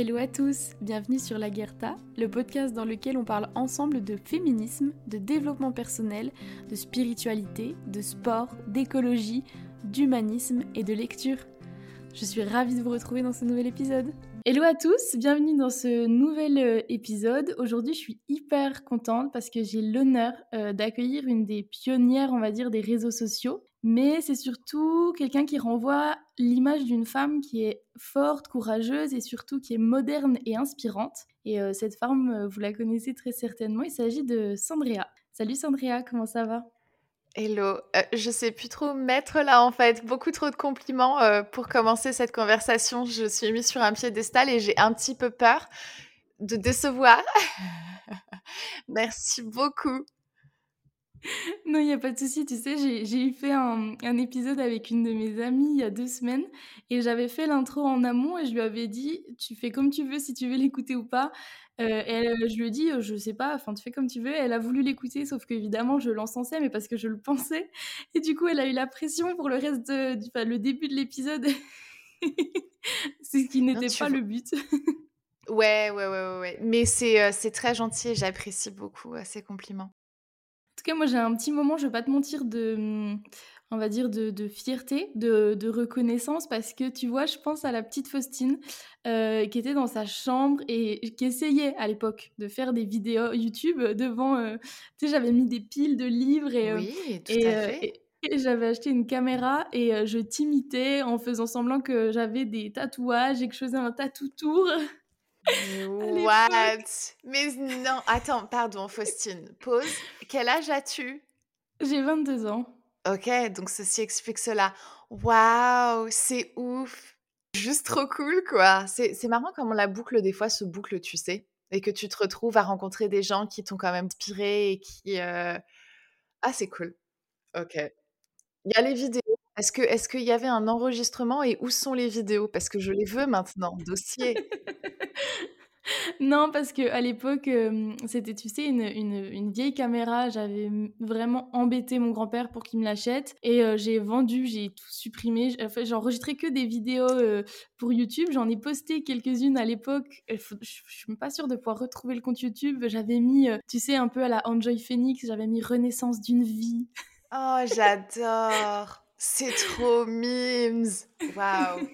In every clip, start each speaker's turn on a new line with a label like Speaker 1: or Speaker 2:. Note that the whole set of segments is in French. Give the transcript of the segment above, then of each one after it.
Speaker 1: Hello à tous, bienvenue sur La Guerta, le podcast dans lequel on parle ensemble de féminisme, de développement personnel, de spiritualité, de sport, d'écologie, d'humanisme et de lecture. Je suis ravie de vous retrouver dans ce nouvel épisode. Hello à tous, bienvenue dans ce nouvel euh, épisode. Aujourd'hui, je suis hyper contente parce que j'ai l'honneur euh, d'accueillir une des pionnières, on va dire, des réseaux sociaux mais c'est surtout quelqu'un qui renvoie l'image d'une femme qui est forte, courageuse et surtout qui est moderne et inspirante. Et euh, cette femme, euh, vous la connaissez très certainement, il s'agit de Sandrea. Salut Sandrea, comment ça va?
Speaker 2: Hello, euh, je sais plus trop mettre là en fait, beaucoup trop de compliments pour commencer cette conversation. Je suis mise sur un piédestal et j'ai un petit peu peur de décevoir. Merci beaucoup.
Speaker 1: Non, il n'y a pas de souci. Tu sais, j'ai fait un, un, épisode avec une de mes amies il y a deux semaines et j'avais fait l'intro en amont et je lui avais dit Tu fais comme tu veux si tu veux l'écouter ou pas. Euh, elle, je lui ai dit Je sais pas, enfin, tu fais comme tu veux. Elle a voulu l'écouter, sauf qu'évidemment, je l'encensais, mais parce que je le pensais. Et du coup, elle a eu la pression pour le reste de, du, enfin, le début de l'épisode. C'est ce qui n'était pas le but.
Speaker 2: ouais, ouais, ouais, ouais, ouais. Mais c'est euh, très gentil et j'apprécie beaucoup euh, ces compliments
Speaker 1: tout cas, moi, j'ai un petit moment, je vais pas te mentir, de, mmh, on va dire, de, fierté, de, reconnaissance, parce que tu vois, je pense à la petite Faustine euh, qui était dans sa chambre et qui essayait à l'époque de faire des vidéos YouTube devant. Euh, tu sais, j'avais mis des piles de livres et.
Speaker 2: Euh, oui, tout à fait.
Speaker 1: Et, j'avais acheté une caméra et je t'imitais en faisant semblant que j'avais des tatouages et que je faisais un tatou tour.
Speaker 2: What? Mais non, attends, pardon, Faustine. Pause. Quel âge as-tu?
Speaker 1: J'ai 22 ans.
Speaker 2: Ok, donc ceci explique cela. Waouh, c'est ouf. Juste trop cool, quoi. C'est marrant comment la boucle, des fois, se boucle, tu sais. Et que tu te retrouves à rencontrer des gens qui t'ont quand même inspiré et qui. Euh, ah, c'est cool. Ok. Il y a les vidéos. Est-ce que est-ce qu'il y avait un enregistrement et où sont les vidéos? Parce que je les veux maintenant, dossier.
Speaker 1: Non, parce que à l'époque, c'était, tu sais, une, une, vieille caméra. J'avais vraiment embêté mon grand-père pour qu'il me l'achète. Et j'ai vendu, j'ai tout supprimé. Enfin, j'ai enregistré que des vidéos pour YouTube. J'en ai posté quelques-unes à l'époque. Je suis même pas sûre de pouvoir retrouver le compte YouTube. J'avais mis, tu sais, un peu à la Enjoy Phoenix, j'avais mis Renaissance d'une vie.
Speaker 2: Oh, j'adore! C'est trop memes! Waouh!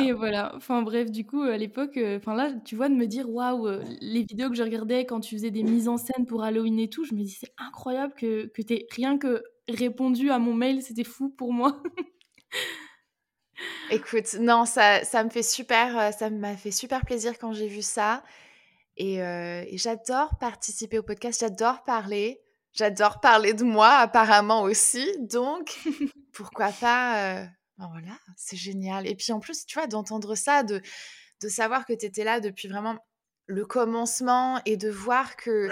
Speaker 1: Et voilà, enfin bref, du coup, à l'époque, euh, enfin là, tu vois, de me dire, waouh, euh, les vidéos que je regardais quand tu faisais des mises en scène pour Halloween et tout, je me dis, c'est incroyable que, que tu rien que répondu à mon mail, c'était fou pour moi.
Speaker 2: Écoute, non, ça, ça me fait super, euh, ça m'a fait super plaisir quand j'ai vu ça. Et, et j'adore participer au podcast, j'adore parler, j'adore parler de moi apparemment aussi. Donc, pourquoi pas ben voilà, c'est génial. Et puis en plus, tu vois, d'entendre ça, de, de savoir que tu étais là depuis vraiment le commencement et de voir que.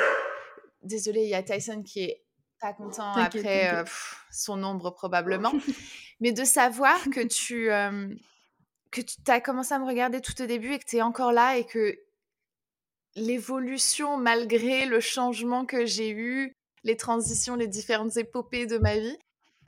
Speaker 2: Désolée, il y a Tyson qui est pas content après son ombre probablement. Mais de savoir que tu. que tu as commencé à me regarder tout au début et que tu es encore là et que l'évolution, malgré le changement que j'ai eu, les transitions, les différentes épopées de ma vie,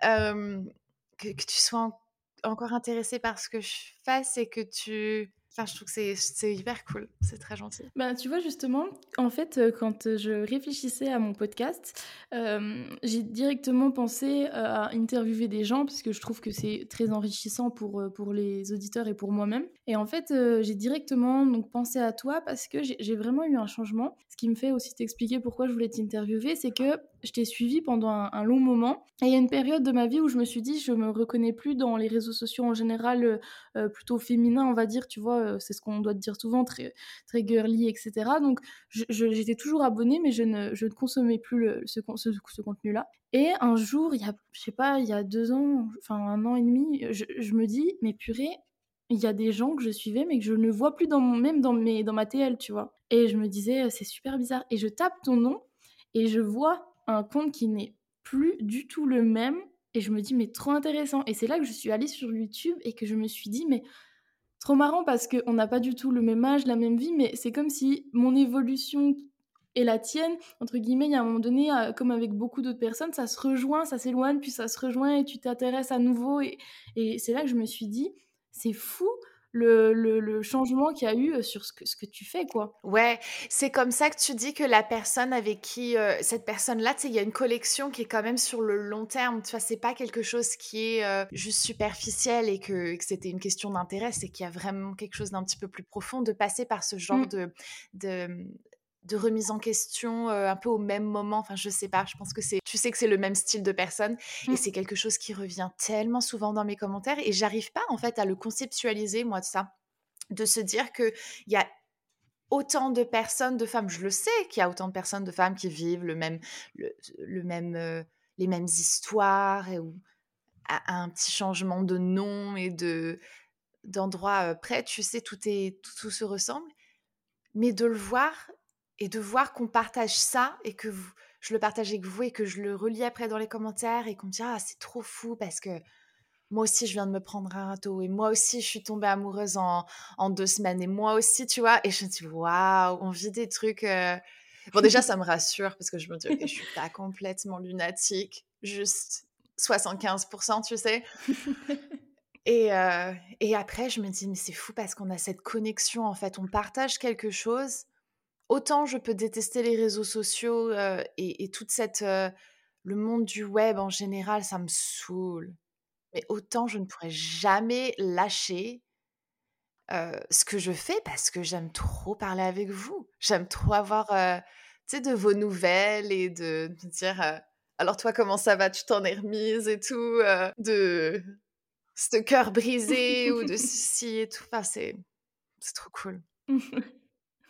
Speaker 2: que, tu sois encore intéressé par ce que je fais, c'est que tu je trouve que c'est hyper cool. C'est très gentil.
Speaker 1: Bah, tu vois, justement, en fait, euh, quand euh, je réfléchissais à mon podcast, euh, j'ai directement pensé à interviewer des gens parce que je trouve que c'est très enrichissant pour, pour les auditeurs et pour moi-même. Et en fait, j'ai directement donc, pensé à toi parce que j'ai vraiment eu un changement. Ce qui me fait aussi t'expliquer pourquoi je voulais t'interviewer, c'est que je t'ai suivi pendant un, long moment. Et il y a une période de ma vie où je me suis dit, je me reconnais plus dans les réseaux sociaux en général, plutôt féminins, on va dire, tu vois c'est ce qu'on doit te dire souvent, très, très girly, etc. Donc j'étais toujours abonnée, mais je ne, je ne consommais plus ce, contenu-là. Et un jour, il y a, je sais pas, il y a deux ans, enfin un an et demi, je, me dis, mais purée, il y a des gens que je suivais, mais que je ne vois plus dans même dans, mes, dans ma TL, tu vois. Et je me disais, c'est super bizarre. Et je tape ton nom et je vois un compte qui n'est plus du tout le même. Et je me dis, mais trop intéressant. Et c'est là que je suis allée sur YouTube et que je me suis dit, mais trop marrant parce qu'on n'a pas du tout le même âge, la même vie, mais c'est comme si mon évolution et la tienne, entre guillemets, il y a un moment donné, euh, comme avec beaucoup d'autres personnes, ça se rejoint, ça s'éloigne, puis ça se rejoint et tu t'intéresses à nouveau. Et, et c'est là que je me suis dit, c'est fou le, le, changement qu'il y a eu sur ce que, ce que tu fais, quoi.
Speaker 2: Ouais, c'est comme ça que tu dis que la personne avec qui, cette personne-là, tu sais, il y a une collection qui est quand même sur le long terme. Tu vois, c'est pas quelque chose qui est juste superficiel et que, que c'était une question d'intérêt, c'est qu'il y a vraiment quelque chose d'un petit peu plus profond de passer par ce genre mmh. de, de, de remise en question un peu au même moment. Enfin, je sais pas, je pense que c'est, tu sais que c'est le même style de personne et mmh. c'est quelque chose qui revient tellement souvent dans mes commentaires et j'arrive pas en fait à le conceptualiser moi de ça, de se dire que il y a autant de personnes, de femmes, je le sais qu'il y a autant de personnes, de femmes qui vivent le même, le, même, les mêmes histoires et, ou un petit changement de nom et de d'endroit près, tu sais, tout est tout, tout se ressemble. Mais de le voir et de voir qu'on partage ça et que je le partage avec vous et que je le relis après dans les commentaires et qu'on me dit ah c'est trop fou parce que moi aussi je viens de me prendre un râteau et moi aussi je suis tombée amoureuse en, en deux semaines et moi aussi tu vois? Et je me dis waouh on vit des trucs euh. bon déjà ça me rassure parce que je me dis ok je suis pas complètement lunatique juste 75% tu sais? Et, euh, et après je me dis mais c'est fou parce qu'on a cette connexion en fait. On partage quelque chose autant je peux détester les réseaux sociaux et, toute cette le monde du web en général, ça me saoule. Mais autant je ne pourrais jamais lâcher ce que je fais parce que j'aime trop parler avec vous. J'aime trop avoir de vos nouvelles et de, me dire alors toi comment ça va, tu t'en es remise et tout, de ce cœur brisé ou de ceci et tout? Enfin, c'est trop cool.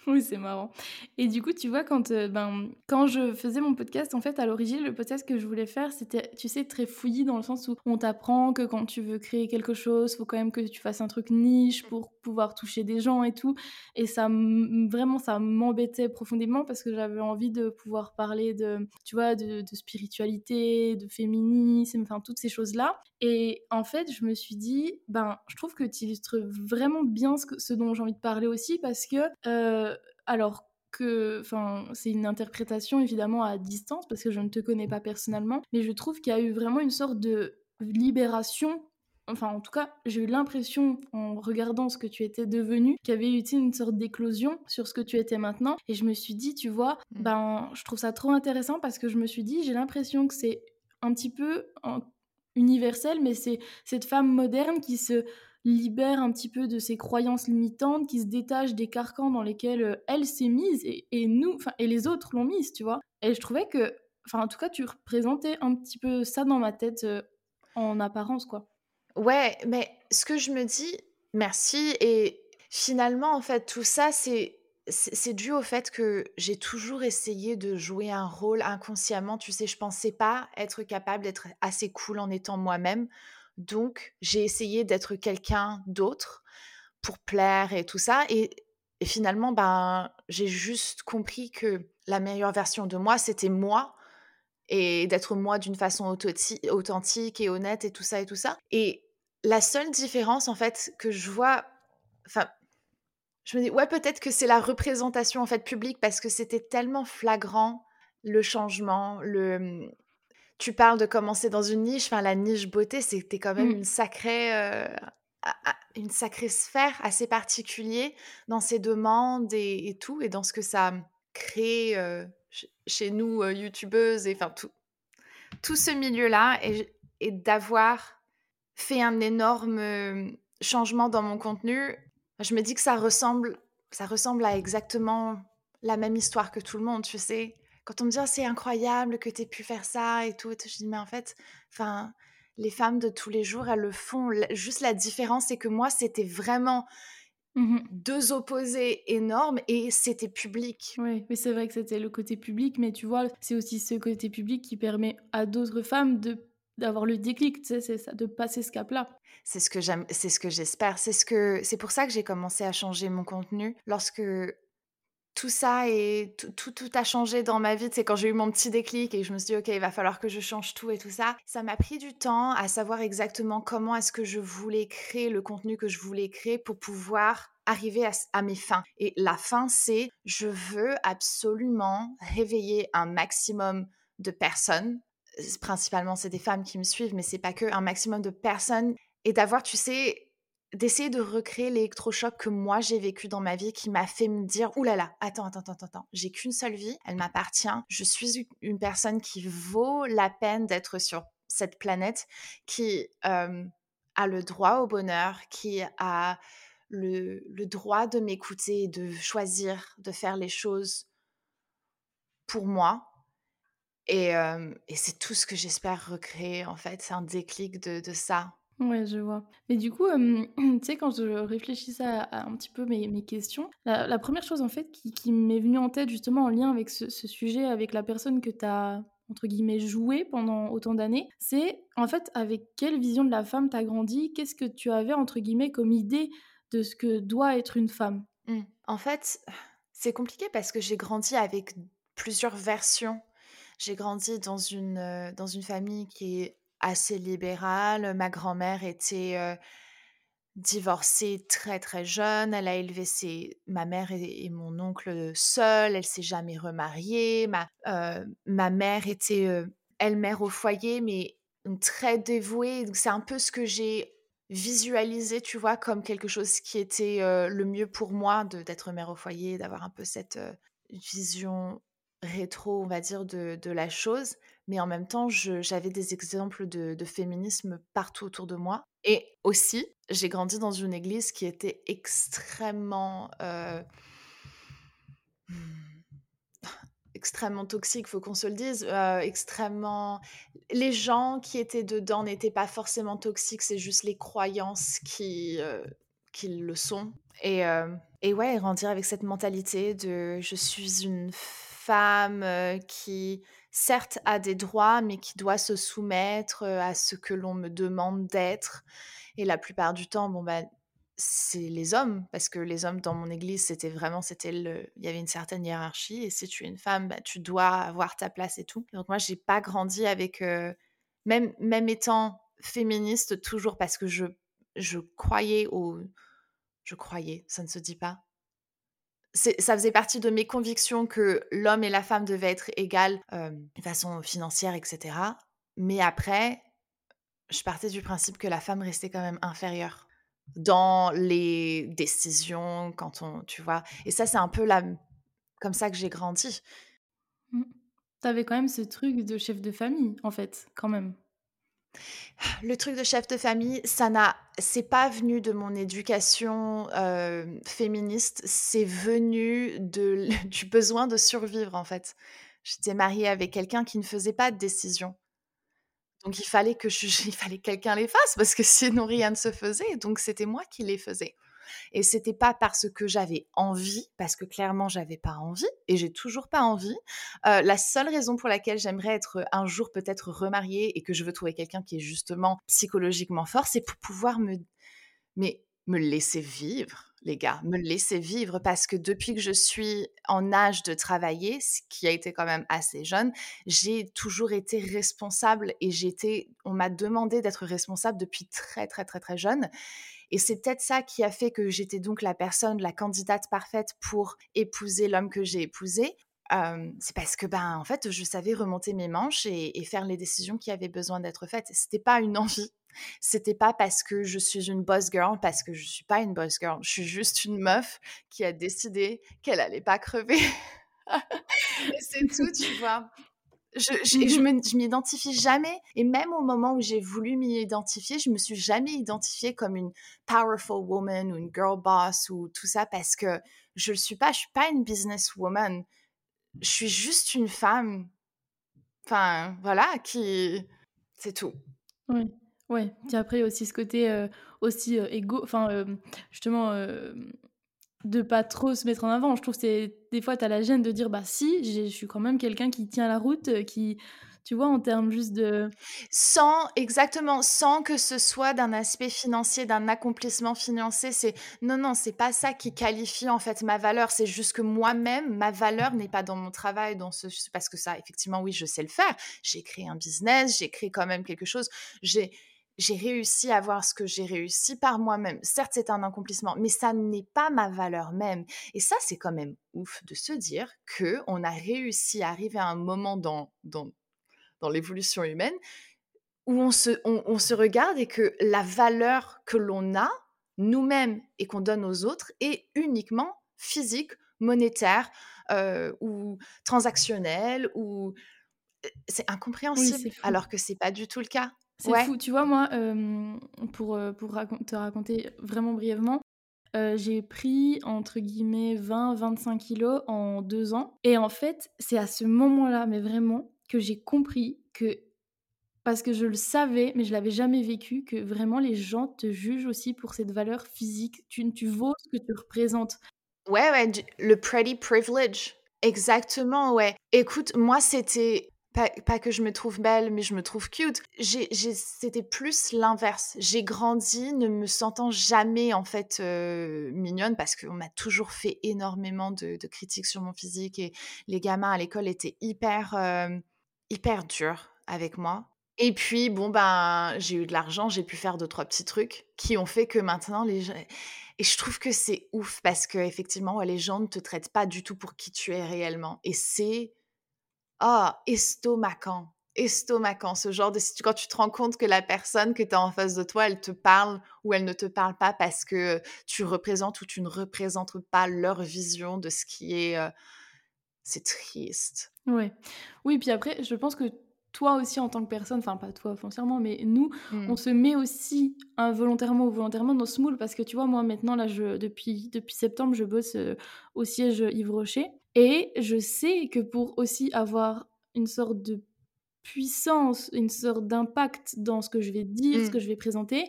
Speaker 1: Oui, c'est marrant. Et du coup, tu vois, quand, euh, ben, quand je faisais mon podcast, en fait, à l'origine, le podcast que je voulais faire, c'était, tu sais, très fouillis dans le sens où on t'apprend que quand tu veux créer quelque chose, faut quand même que tu fasses un truc niche pour pouvoir toucher des gens et tout. Et ça, vraiment, ça m'embêtait profondément parce que j'avais envie de pouvoir parler de, tu vois, de, spiritualité, de féminisme, enfin, toutes ces choses-là. Et en fait, je me suis dit, ben, je trouve que tu illustres vraiment bien ce, ce dont j'ai envie de parler aussi parce que, euh, alors que, enfin, c'est une interprétation évidemment à distance parce que je ne te connais pas personnellement, mais je trouve qu'il y a eu vraiment une sorte de libération. Enfin, en tout cas, j'ai eu l'impression, en regardant ce que tu étais devenu, qu'il y avait eu une sorte d'éclosion sur ce que tu étais maintenant. Et je me suis dit, tu vois, mmh. ben, je trouve ça trop intéressant parce que je me suis dit, j'ai l'impression que c'est un petit peu universel, mais c'est cette femme moderne qui se libère un petit peu de ses croyances limitantes, qui se détache des carcans dans lesquels euh, elle s'est mise et, nous, enfin, et les autres l'ont mise, tu vois. Et je trouvais que, enfin, en tout cas, tu représentais un petit peu ça dans ma tête euh, en apparence, quoi.
Speaker 2: Ouais, mais ce que je me dis, merci. Et finalement, en fait, tout ça, c'est c'est dû au fait que j'ai toujours essayé de jouer un rôle inconsciemment. Tu sais, je pensais pas être capable d'être assez cool en étant moi-même. Donc, j'ai essayé d'être quelqu'un d'autre pour plaire et tout ça. Et, finalement, ben, j'ai juste compris que la meilleure version de moi, c'était moi. Et d'être moi d'une façon authentique et honnête et tout ça et tout ça. Et la seule différence, en fait, que je vois, enfin, je me dis, ouais, peut-être que c'est la représentation, en fait, publique, parce que c'était tellement flagrant, le changement, le, tu parles de commencer dans une niche, enfin la niche beauté, c'était quand même mmh. une sacrée, euh, une sacrée sphère assez particulière dans ses demandes et, tout, et dans ce que ça crée euh, chez nous euh, youtubeuses et enfin tout, tout ce milieu-là, et, et d'avoir fait un énorme changement dans mon contenu, je me dis que ça ressemble, ça ressemble à exactement la même histoire que tout le monde, tu sais quand on me dit «Oh, c'est incroyable que tu aies pu faire ça et tout, je dis mais en fait, enfin, les femmes de tous les jours, elles le font. Juste la différence, c'est que moi, c'était vraiment mmh deux opposés énormes et c'était public.
Speaker 1: Oui, mais c'est vrai que c'était le côté public, mais tu vois, c'est aussi ce côté public qui permet à d'autres femmes de d'avoir le déclic, tu sais, c'est ça, de passer ce cap-là.
Speaker 2: C'est ce que j'aime, c'est ce que j'espère, c'est ce que, c'est pour ça que j'ai commencé à changer mon contenu lorsque tout ça et tout, tout, a changé dans ma vie. C'est quand j'ai eu mon petit déclic et je me suis dit, OK, il va falloir que je change tout et tout ça. Ça m'a pris du temps à savoir exactement comment est-ce que je voulais créer le contenu que je voulais créer pour pouvoir arriver à, à mes fins. Et la fin, c'est je veux absolument réveiller un maximum de personnes. Principalement, c'est des femmes qui me suivent, mais c'est pas que un maximum de personnes et d'avoir, tu sais, d'essayer de recréer l'électrochoc que moi j'ai vécu dans ma vie qui m'a fait me dire Ouh là là, attends, attends, attends, attends, j'ai qu'une seule vie, elle m'appartient, je suis une personne qui vaut la peine d'être sur cette planète, qui a le droit au bonheur, qui a le, le droit de m'écouter, de choisir, de faire les choses pour moi. Et, et c'est tout ce que j'espère recréer, en fait. C'est un déclic de, de ça.
Speaker 1: Ouais, je vois. Mais du coup, tu sais, quand je réfléchissais à, un petit peu mes, mes questions, la, première chose en fait qui, m'est venue en tête justement en lien avec ce, sujet, avec la personne que tu as entre guillemets joué pendant autant d'années, c'est en fait avec quelle vision de la femme tu as grandi, qu'est-ce que tu avais entre guillemets comme idée de ce que doit être une femme?
Speaker 2: Mmh. En fait, c'est compliqué parce que j'ai grandi avec plusieurs versions. J'ai grandi dans une, dans une famille qui est assez libérale. Ma grand-mère était divorcée très très jeune. Elle a élevé ses, ma mère et, mon oncle seule. Elle s'est jamais remariée. Ma, mère était elle mère au foyer, mais très dévouée. C'est un peu ce que j'ai visualisé, tu vois, comme quelque chose qui était le mieux pour moi d'être mère au foyer, d'avoir un peu cette vision rétro, on va dire, de, la chose mais en même temps, j'avais des exemples de, féminisme partout autour de moi. Et aussi, j'ai grandi dans une église qui était extrêmement... Euh, extrêmement toxique, faut qu'on se le dise, euh, extrêmement... Les gens qui étaient dedans n'étaient pas forcément toxiques, c'est juste les croyances qui, euh, qui le sont. Et, et ouais, grandir avec cette mentalité de je suis une femme qui certes a des droits, mais qui doit se soumettre à ce que l'on me demande d'être. Et la plupart du temps, bon ben, c'est les hommes, parce que les hommes dans mon église, c'était vraiment, c'était le, il y avait une certaine hiérarchie. Et si tu es une femme, ben, tu dois avoir ta place et tout. Donc moi, j'ai pas grandi avec, même même étant féministe, toujours parce que je je croyais au, je croyais, ça ne se dit pas ça faisait partie de mes convictions que l'homme et la femme devaient être égales de façon financière, etc. Mais après, je partais du principe que la femme restait quand même inférieure dans les décisions, quand on, tu vois. Et ça, c'est un peu la, comme ça que j'ai grandi.
Speaker 1: Mmh. Tu avais quand même ce truc de chef de famille, en fait, quand même.
Speaker 2: Le truc de chef de famille, ça n'a, c'est pas venu de mon éducation féministe, c'est venu du besoin de survivre en fait. J'étais mariée avec quelqu'un qui ne faisait pas de décision. Donc il fallait que je, il fallait que quelqu'un les fasse parce que sinon rien ne se faisait. Donc c'était moi qui les faisais. Et c'était pas parce que j'avais envie, parce que clairement j'avais pas envie et j'ai toujours pas envie. Euh, la seule raison pour laquelle j'aimerais être un jour peut-être remariée et que je veux trouver quelqu'un qui est justement psychologiquement fort, c'est pour pouvoir me, mais me laisser vivre les gars, me laisser vivre parce que depuis que je suis en âge de travailler, ce qui a été quand même assez jeune, j'ai toujours été responsable et j'étais, on m'a demandé d'être responsable depuis très très très très jeune. Et c'est peut-être ça qui a fait que j'étais donc la personne, la candidate parfaite pour épouser l'homme que j'ai épousé. c'est parce que ben en fait je savais remonter mes manches et, faire les décisions qui avaient besoin d'être faites. C'était pas une envie, c'était pas parce que je suis une boss girl, parce que je suis pas une boss girl. Je suis juste une meuf qui a décidé qu'elle allait pas crever. c'est tout, tu vois. Je, je, mmh je m'identifie jamais. Et même au moment où j'ai voulu m'y identifier, je me suis jamais identifiée comme une powerful woman ou une girl boss ou tout ça parce que je le suis pas. Je suis pas une business woman. Je suis juste une femme. Enfin, voilà, qui. C'est tout.
Speaker 1: Oui. Ouais. Puis après, il y a aussi ce côté euh, aussi euh, égo. Enfin, euh, justement de pas trop se mettre en avant. Je trouve que c'est des fois tu as la gêne de dire bah si, je suis quand même quelqu'un qui tient la route, euh, qui tu vois en termes juste de
Speaker 2: sans exactement sans que ce soit d'un aspect financier, d'un accomplissement financier, c'est non non, c'est pas ça qui qualifie en fait ma valeur, c'est juste que moi-même ma valeur n'est pas dans mon travail dans ce parce que ça effectivement oui, je sais le faire. J'ai créé un business, j'ai créé quand même quelque chose, j'ai j'ai réussi à voir ce que j'ai réussi par moi-même. Certes, c'est un accomplissement, mais ça n'est pas ma valeur même. Et ça, c'est quand même ouf de se dire que on a réussi à arriver à un moment dans, dans, dans l'évolution humaine où on se, on, se regarde et que la valeur que l'on a nous-mêmes et qu'on donne aux autres est uniquement physique, monétaire euh, ou transactionnel ou c'est incompréhensible alors que c'est pas du tout le cas.
Speaker 1: C'est fou, tu vois moi pour pour te raconter vraiment brièvement, j'ai pris entre guillemets 20-25 kilos en deux ans et en fait c'est à ce moment-là mais vraiment que j'ai compris que parce que je le savais, mais je l'avais jamais vécu, que vraiment les gens te jugent aussi pour cette valeur physique. Tu, tu vaux ce que tu représentes.
Speaker 2: Ouais, ouais, le pretty privilege. Exactement, ouais. Écoute, moi, c'était pas, que je me trouve belle, mais je me trouve cute. C'était plus l'inverse. J'ai grandi ne me sentant jamais en fait euh, mignonne parce qu'on m'a toujours fait énormément de, de, critiques sur mon physique et les gamins à l'école étaient hyper euh, hyper durs avec moi. Et puis, bon, ben, j'ai eu de l'argent, j'ai pu faire deux, trois petits trucs qui ont fait que maintenant, les gens... Et je trouve que c'est ouf parce que effectivement, les gens ne te traitent pas du tout pour qui tu es réellement. Et c'est... Ah, oh, estomacant. Estomacant. Ce genre de... Quand tu te rends compte que la personne que tu as en face de toi, elle te parle ou elle ne te parle pas parce que tu représentes ou tu ne représentes pas leur vision de ce qui est... Euh, c'est triste.
Speaker 1: Ouais. Oui, puis après, je pense que toi aussi en tant que personne, enfin pas toi foncièrement, mais nous, on mmh. se met aussi involontairement ou volontairement dans ce moule parce que tu vois, moi maintenant, là, je, depuis, depuis septembre, je bosse au siège Yves Rocher et je sais que pour aussi avoir une sorte de puissance, une sorte d'impact dans ce que je vais dire, ce mmh. que je vais présenter,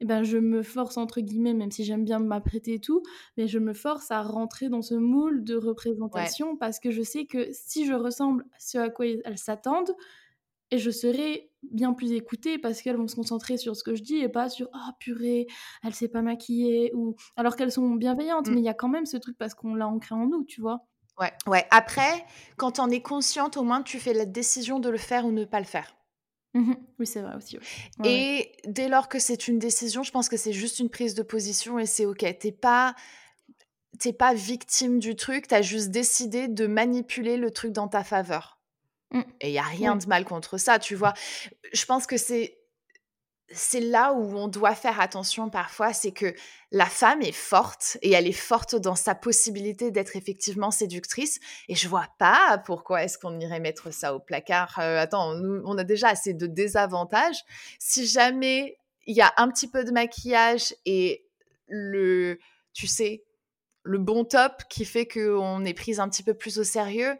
Speaker 1: eh ben je me force entre guillemets, même si j'aime bien m'apprêter et tout, mais je me force à rentrer dans ce moule de représentation parce que je sais que si je ressemble à ce à quoi elles s'attendent, et je serai bien plus écoutée parce qu'elles vont se concentrer sur ce que je dis et pas sur ah purée elle s'est pas maquillée ou alors qu'elles sont bienveillantes mmh. mais il y a quand même ce truc parce qu'on l'a ancré en nous tu vois?
Speaker 2: Ouais. Ouais après quand on est consciente au moins tu fais la décision de le faire ou ne pas le faire.
Speaker 1: Mmh oui c'est vrai aussi
Speaker 2: et dès lors que c'est une décision je pense que c'est juste une prise de position et c'est ok. T'es pas t'es pas victime du truc t'as juste décidé de manipuler le truc dans ta faveur. Mmh. Et il y a rien de mal contre ça, tu vois. Je pense que c'est c'est là où on doit faire attention parfois, c'est que la femme est forte et elle est forte dans sa possibilité d'être effectivement séductrice. Et je vois pas pourquoi est-ce qu'on irait mettre ça au placard. Euh, attends, on a déjà assez de désavantages. Si jamais il y a un petit peu de maquillage et le, tu sais, le bon top qui fait qu'on est prise un petit peu plus au sérieux,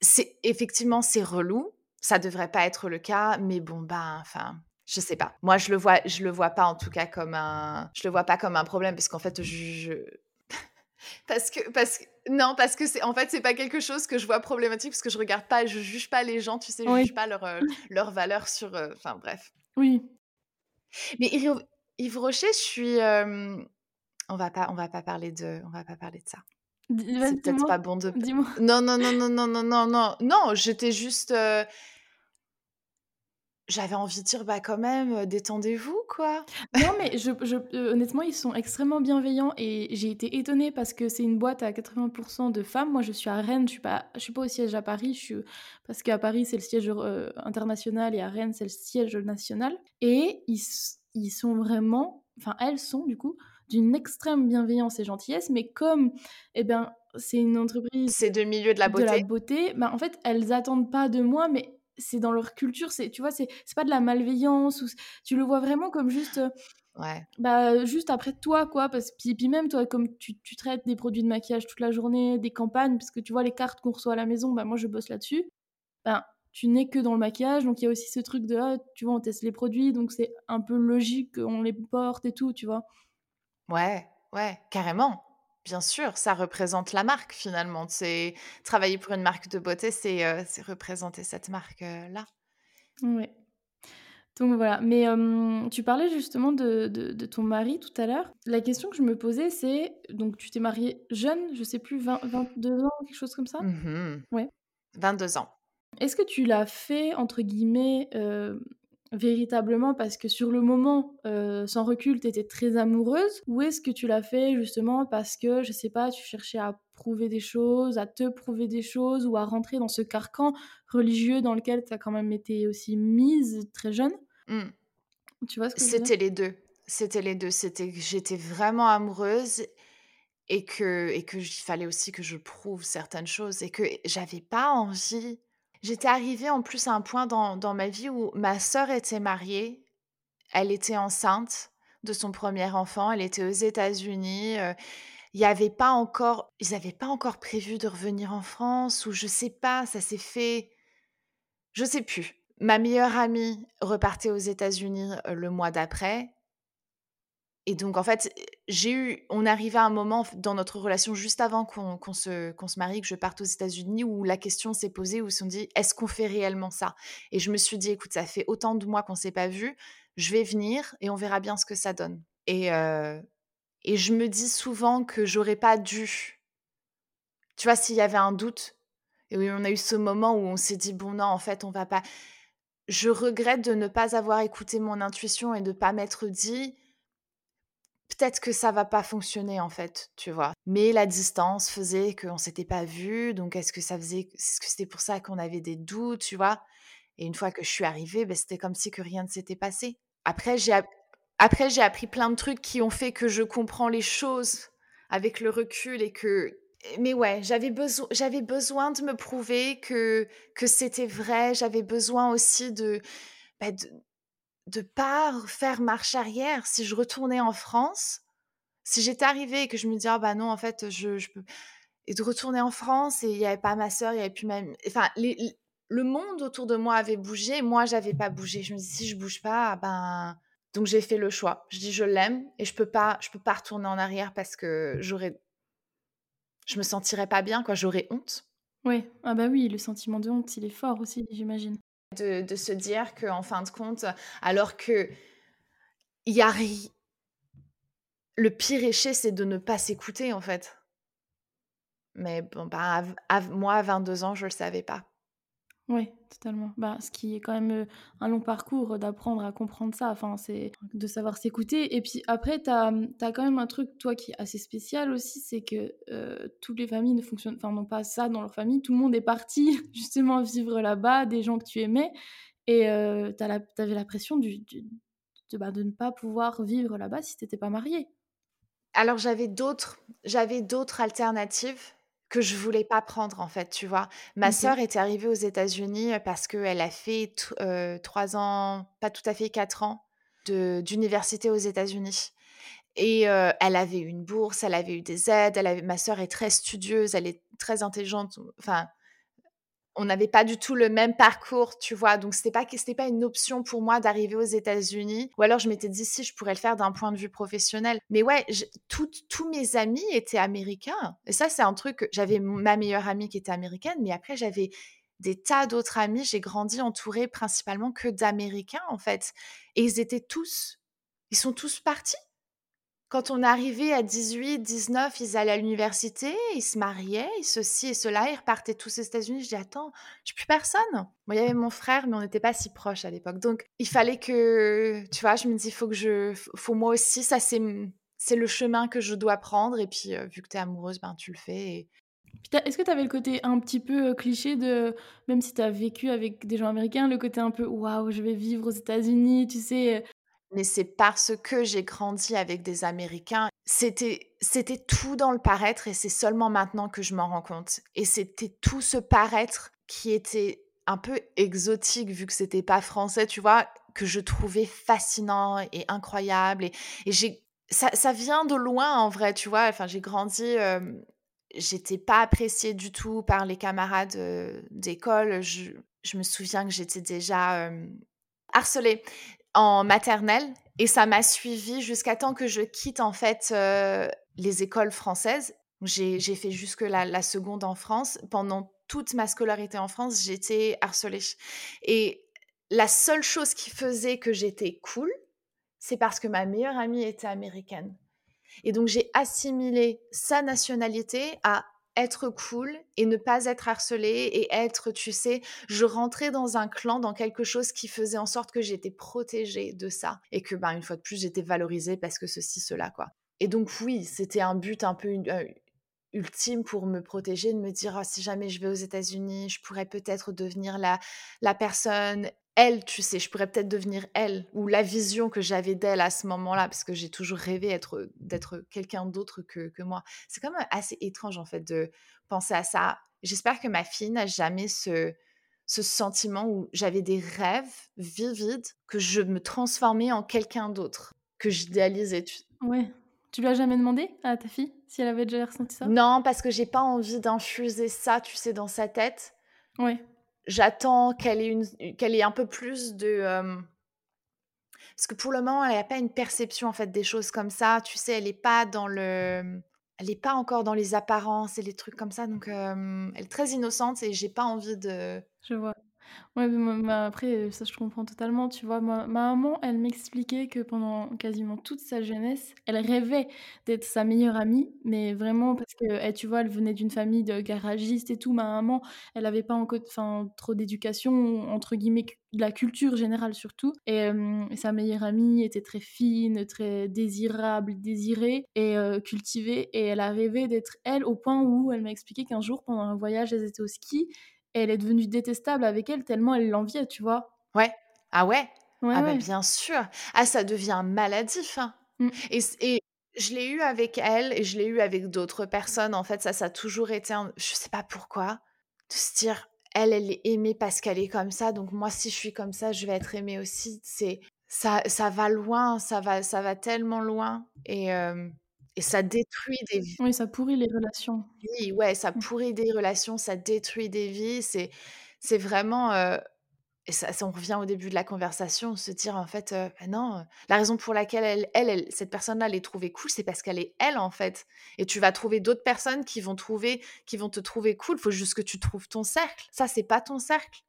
Speaker 2: c'est effectivement c'est relou. Ça devrait pas être le cas, mais bon ben, enfin, je sais pas. Moi, je le vois, je le vois pas en tout cas comme un, je le vois pas comme un problème parce qu'en fait, je, parce que parce que non parce que c'est en fait c'est pas quelque chose que je vois problématique parce que je regarde pas, je juge pas les gens, tu sais, je juge pas leur euh, leur valeur sur, euh, enfin bref.
Speaker 1: Oui.
Speaker 2: Mais Yves, Rocher, je suis, on va pas on va pas parler de, on va pas parler de ça. C'est peut-être pas bon de.
Speaker 1: Dis-moi.
Speaker 2: Non, non, non, non, non, non, non, non. Non, j'étais juste. Euh, j'avais envie de dire, bah quand même, euh, détendez-vous, quoi.
Speaker 1: Non, mais je, je, euh, honnêtement, ils sont extrêmement bienveillants et j'ai été étonnée parce que c'est une boîte à 80% de femmes. Moi, je suis à Rennes, je suis pas, je suis pas au siège à Paris, je suis parce qu'à Paris c'est le siège international et à Rennes c'est le siège national. Et ils, ils sont vraiment, enfin elles sont du coup d'une extrême bienveillance et gentillesse, mais comme eh ben, c'est une entreprise.
Speaker 2: C'est de milieu de la beauté.
Speaker 1: De la beauté, bah, en fait, elles attendent pas de moi, mais c'est dans leur culture, c'est tu vois, c'est pas de la malveillance, ou tu le vois vraiment comme juste. Euh,
Speaker 2: ouais.
Speaker 1: Bah, juste après toi, quoi. Parce, puis, puis même, toi, comme tu, tu, traites des produits de maquillage toute la journée, des campagnes, parce que tu vois les cartes qu'on reçoit à la maison, bah, moi, je bosse là-dessus. Ben, tu n'es que dans le maquillage, donc il y a aussi ce truc de, ah, tu vois, on teste les produits, donc c'est un peu logique qu'on les porte et tout, tu vois.
Speaker 2: Ouais, ouais, carrément. Bien sûr, ça représente la marque finalement. C'est travailler pour une marque de beauté, c'est euh, représenter cette marque-là.
Speaker 1: Oui. Donc voilà, mais tu parlais justement de, de, ton mari tout à l'heure. La question que je me posais, c'est, donc tu t'es mariée jeune, je sais plus, 22 ans, quelque chose comme ça?
Speaker 2: Mmh
Speaker 1: Ouais.
Speaker 2: 22 ans.
Speaker 1: Est-ce que tu l'as fait, entre guillemets, véritablement parce que sur le moment, euh, sans recul, tu étais très amoureuse Ou est-ce que tu l'as fait justement parce que, je sais pas, tu cherchais à prouver des choses, à te prouver des choses ou à rentrer dans ce carcan religieux dans lequel tu as quand même été aussi mise très jeune?
Speaker 2: Mmh.
Speaker 1: Tu vois ce que
Speaker 2: C'était les deux. c'était les deux. C'était que j'étais vraiment amoureuse et que et que j fallait aussi que je prouve certaines choses et que j'avais pas envie j'étais arrivée en plus à un point dans dans ma vie où ma sœur était mariée, elle était enceinte de son premier enfant, elle était aux États-Unis, heu, il y avait pas encore ils avaient pas encore prévu de revenir en France ou je sais pas, ça s'est fait je sais plus. Ma meilleure amie repartait aux États-Unis, heu, le mois d'après et donc en fait, j'ai eu on arrivait à un moment dans notre relation juste avant qu'on se se marie, que je parte aux États-Unis où la question s'est posée, où ils se sont dit: «Est-ce qu'on fait réellement ça?» et je me suis dit: «Écoute, ça fait autant de mois qu'on s'est pas vus, je vais venir et on verra bien ce que ça donne» et heu et je me dis souvent que j'aurais pas dû. Tu vois, s'il y avait un doute et oui, on a eu ce moment où on s'est dit: «Bon non, en fait, on va pas» je regrette de ne pas avoir écouté mon intuition et de pas m'être dit: «Peut-être que ça va pas fonctionner, en fait», tu vois? Mais la distance faisait qu'on s'était pas vus, donc est-ce que ça faisait est-ce que c'était pour ça qu'on avait des doutes, tu vois? Et une fois que je suis arrivée, beh, c'était comme si que rien ne s'était passé. Après j'ai après j'ai appris plein de trucs qui ont fait que je comprends les choses avec le recul et que mais ouais, j'avais besoin j'avais besoin de me prouver que que c'était vrai. J'avais besoin aussi de, bah, de de pas faire marche arrière. Si je retournais en France, si j'étais arrivée et que je me dis: «Ah bah non, en fait, je je peux» et de retourner en France et il y avait pas ma sœur, il y avait plus même enfin les le monde autour de moi avait bougé, moi j'avais pas bougé. Je me dis: «Si je bouge pas, ben» donc j'ai fait le choix. Je dis: «Je l'aime et je peux pas je peux pas retourner en arrière parce que j'aurais je me sentirais pas bien, quoi, j'aurais honte».
Speaker 1: Ouais, ah bah oui, le sentiment de honte, il est fort aussi, j'imagine.
Speaker 2: De se dire qu'en fin de compte, alors a ri le pire échec, c'est de ne pas s'écouter, en fait. Mais bon, bah, moi, à 22 ans, je le savais pas.
Speaker 1: Ouais, totalement. Bah, ce qui est quand même, un long parcours, d'apprendre à comprendre ça, enfin, c'est de savoir s'écouter et puis après tu as, mmh, quand même un truc, toi, qui est assez spécial aussi, c'est que, toutes les familles ne fonctionnent enfin, n'ont pas ça dans leur famille. Tout le monde est parti justement vivre là-bas, des gens que tu aimais et heu, tu la avais la pression de, bah, de ne pas pouvoir vivre là-bas si tu étais pas mariée.
Speaker 2: Alors j'avais d'autres j'avais d'autres alternatives que je voulais pas prendre, en fait, tu vois? Ma sœur était arrivée aux États-Unis, parce qu'elle a fait t heu, 3 ans, pas tout à fait 4 ans d'université aux États-Unis et elle avait eu une bourse, elle avait eu des aides, elle avait ma sœur est très studieuse, elle est très intelligente, enfin on n'avait pas du tout le même parcours, tu vois? Donc c'était pas c'était pas une option pour moi d'arriver aux États-Unis ou alors je m'étais dit: «Si, je pourrais le faire d'un point de vue professionnel». Mais ouais, tous mes amis étaient américains et ça, c'est un truc j'avais ma meilleure amie qui était américaine, mais après j'avais des tas d'autres amis. J'ai grandi entourée principalement que d'Américains, en fait et ils étaient tous ils sont tous partis. Quand on arrivés à 18-19, ils allaient à l'université, ils se mariaient, et ceci et cela, ils repartaient tous aux États-Unis. Je dis: «Attends, j'ai plus personne». Bon, il y avait mon frère, mais on n'était pas si proches à l'époque. Donc il fallait que tu vois, je me dis: «Faut que je faut moi aussi, ça c'est, c'est le chemin que je dois prendre» et puis, heu, vu que tu es amoureuse, ben, tu le fais et
Speaker 1: est-ce que tu avais le côté un petit peu, heu, cliché de même si tu as vécu avec des gens américains, le côté un peu: «Waouh, je vais vivre aux États-Unis», tu sais, heu?
Speaker 2: Mais c'est parce que j'ai grandi avec des Américains. C'était c'était tout dans le paraître et c'est seulement maintenant que je m'en rends compte et c'était tout ce paraître qui était un peu exotique vu que c'était pas français, tu vois? Que je trouvais fascinant et incroyable et j'ai ça ça vient de loin en vrai, tu vois? Enfin, j'ai grandi, j'étais pas appréciée du tout par les camarades, d'école. Je je me souviens que j'étais déjà, harcelée en maternelle et ça m'a suivie jusqu'à temps que je quitte en fait, heu, les écoles françaises. J'ai j'ai fait jusque la la seconde en France. Pendant toute ma scolarité en France, j'étais harcelée et la seule chose qui faisait que j'étais cool, c'est parce que ma meilleure amie était américaine et donc j'ai assimilé sa nationalité à être cool et ne pas être harcelée et être tu sais, je rentrais dans un clan, dans quelque chose qui faisait en sorte que j'étais protégée de ça et que, ben, une fois de plus, j'étais valorisée parce que ceci, cela, quoi. Et donc oui, c'était un but un peu heu ultime pour me protéger, de me dire: «Oh si jamais je vais aux États-Unis, je pourrais peut-être devenir la la personne elle, tu sais, je pourrais peut-être devenir elle» ou la vision que j'avais d'elle à ce moment-là, parce que j'ai toujours rêvé être d'être quelqu'un d'autre que que moi. C'est quand même assez étrange en fait de penser à ça. J'espère que ma fille n'a jamais ce ce sentiment où j'avais des rêves vivides, que je me transformais en quelqu'un d'autre, que j'idéalisais. Tu
Speaker 1: Ouais. Tu lui as jamais demandé à ta fille si elle avait déjà ressenti ça?
Speaker 2: Non, parce que j'ai pas envie d'infuser ça, tu sais, dans sa tête.
Speaker 1: Ouais.
Speaker 2: J'attends qu'elle ait une qu'elle ait un peu plus de, hem parce que pour le moment, elle a pas une perception en fait des choses comme ça. Tu sais, elle est pas dans le elle est pas encore dans les apparences et les trucs comme ça, donc hem, elle est très innocente et j'ai pas envie de
Speaker 1: Je vois. Ouais, mais après, ça je comprends totalement, tu vois? Ma maman, elle m'expliquait que pendant quasiment toute sa jeunesse, elle rêvait d'être sa meilleure amie, mais vraiment parce que, elle, tu vois, elle venait d'une famille de garagistes et tout. Ma maman, elle avait pas enco enfin, trop d'éducation, entre guillemets, «cu de la culture générale» surtout et sa meilleure amie était très fine, très désirable, désirée et heu, cultivée et elle a rêvé d'être elle, au point où elle m'a expliqué qu'un jour, pendant un voyage, elles étaient au ski elle est devenue détestable avec elle tellement elle l'enviait, tu vois?
Speaker 2: Ouais. Ah ouais?
Speaker 1: Ouais,
Speaker 2: Ah bah, bien sûr. Ah ça devient maladif, hein
Speaker 1: Mmh.
Speaker 2: et et je l'ai eu avec elle et je l'ai eu avec d'autres personnes. En fait, ça, ça a toujours été un je sais pas pourquoi, de se dire: «Elle, elle est aimée parce qu'elle est comme ça, donc moi, si je suis comme ça, je vais être aimée aussi». C'est ça ça va loin, ça va ça va tellement loin et hem et ça détruit des vies.
Speaker 1: Oui, ça pourrit les relations.
Speaker 2: Oui, ouais, ça
Speaker 1: Mmh.
Speaker 2: pourrit des relations, ça détruit des vies. C'est c'est vraiment, heu et ça ça on revient au début de la conversation, se dire en fait, «Bah non, la raison pour laquelle elle elle elle cette personne-là, elle est trouvée cool, c'est parce qu'elle est elle, en fait» et tu vas trouver d'autres personnes qui vont trouver qui vont te trouver cool. Faut juste que tu trouves ton cercle. Ça, c'est pas ton cercle.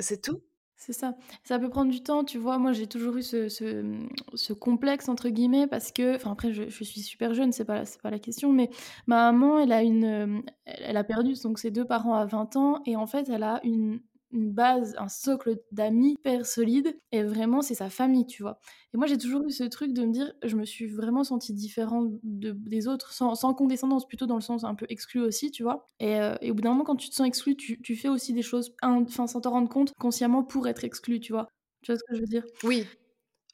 Speaker 2: C'est tout.
Speaker 1: C'est ça. Ça peut prendre du temps, tu vois? Moi, j'ai toujours eu ce «complexe» entre guillemets parce que enfin après je suis super jeune, c'est pas pas la question, mais ma maman, elle a une, hem, elle a perdu donc ses 2 parents à 20 ans et en fait, elle a une une base, un socle d'amis hyper solide et vraiment c'est sa famille, tu vois? Et moi, j'ai toujours eu ce truc de me dire je me suis vraiment sentie différente de des autres sans sans condescendance, plutôt dans le sens un peu exclue aussi, tu vois? Et heu et au bout d'un moment, quand tu te sens exclue, tu tu fais aussi des choses in enfin sans t'en rendre compte, consciemment pour être exclue, tu vois? Tu vois ce que je veux dire?
Speaker 2: Oui.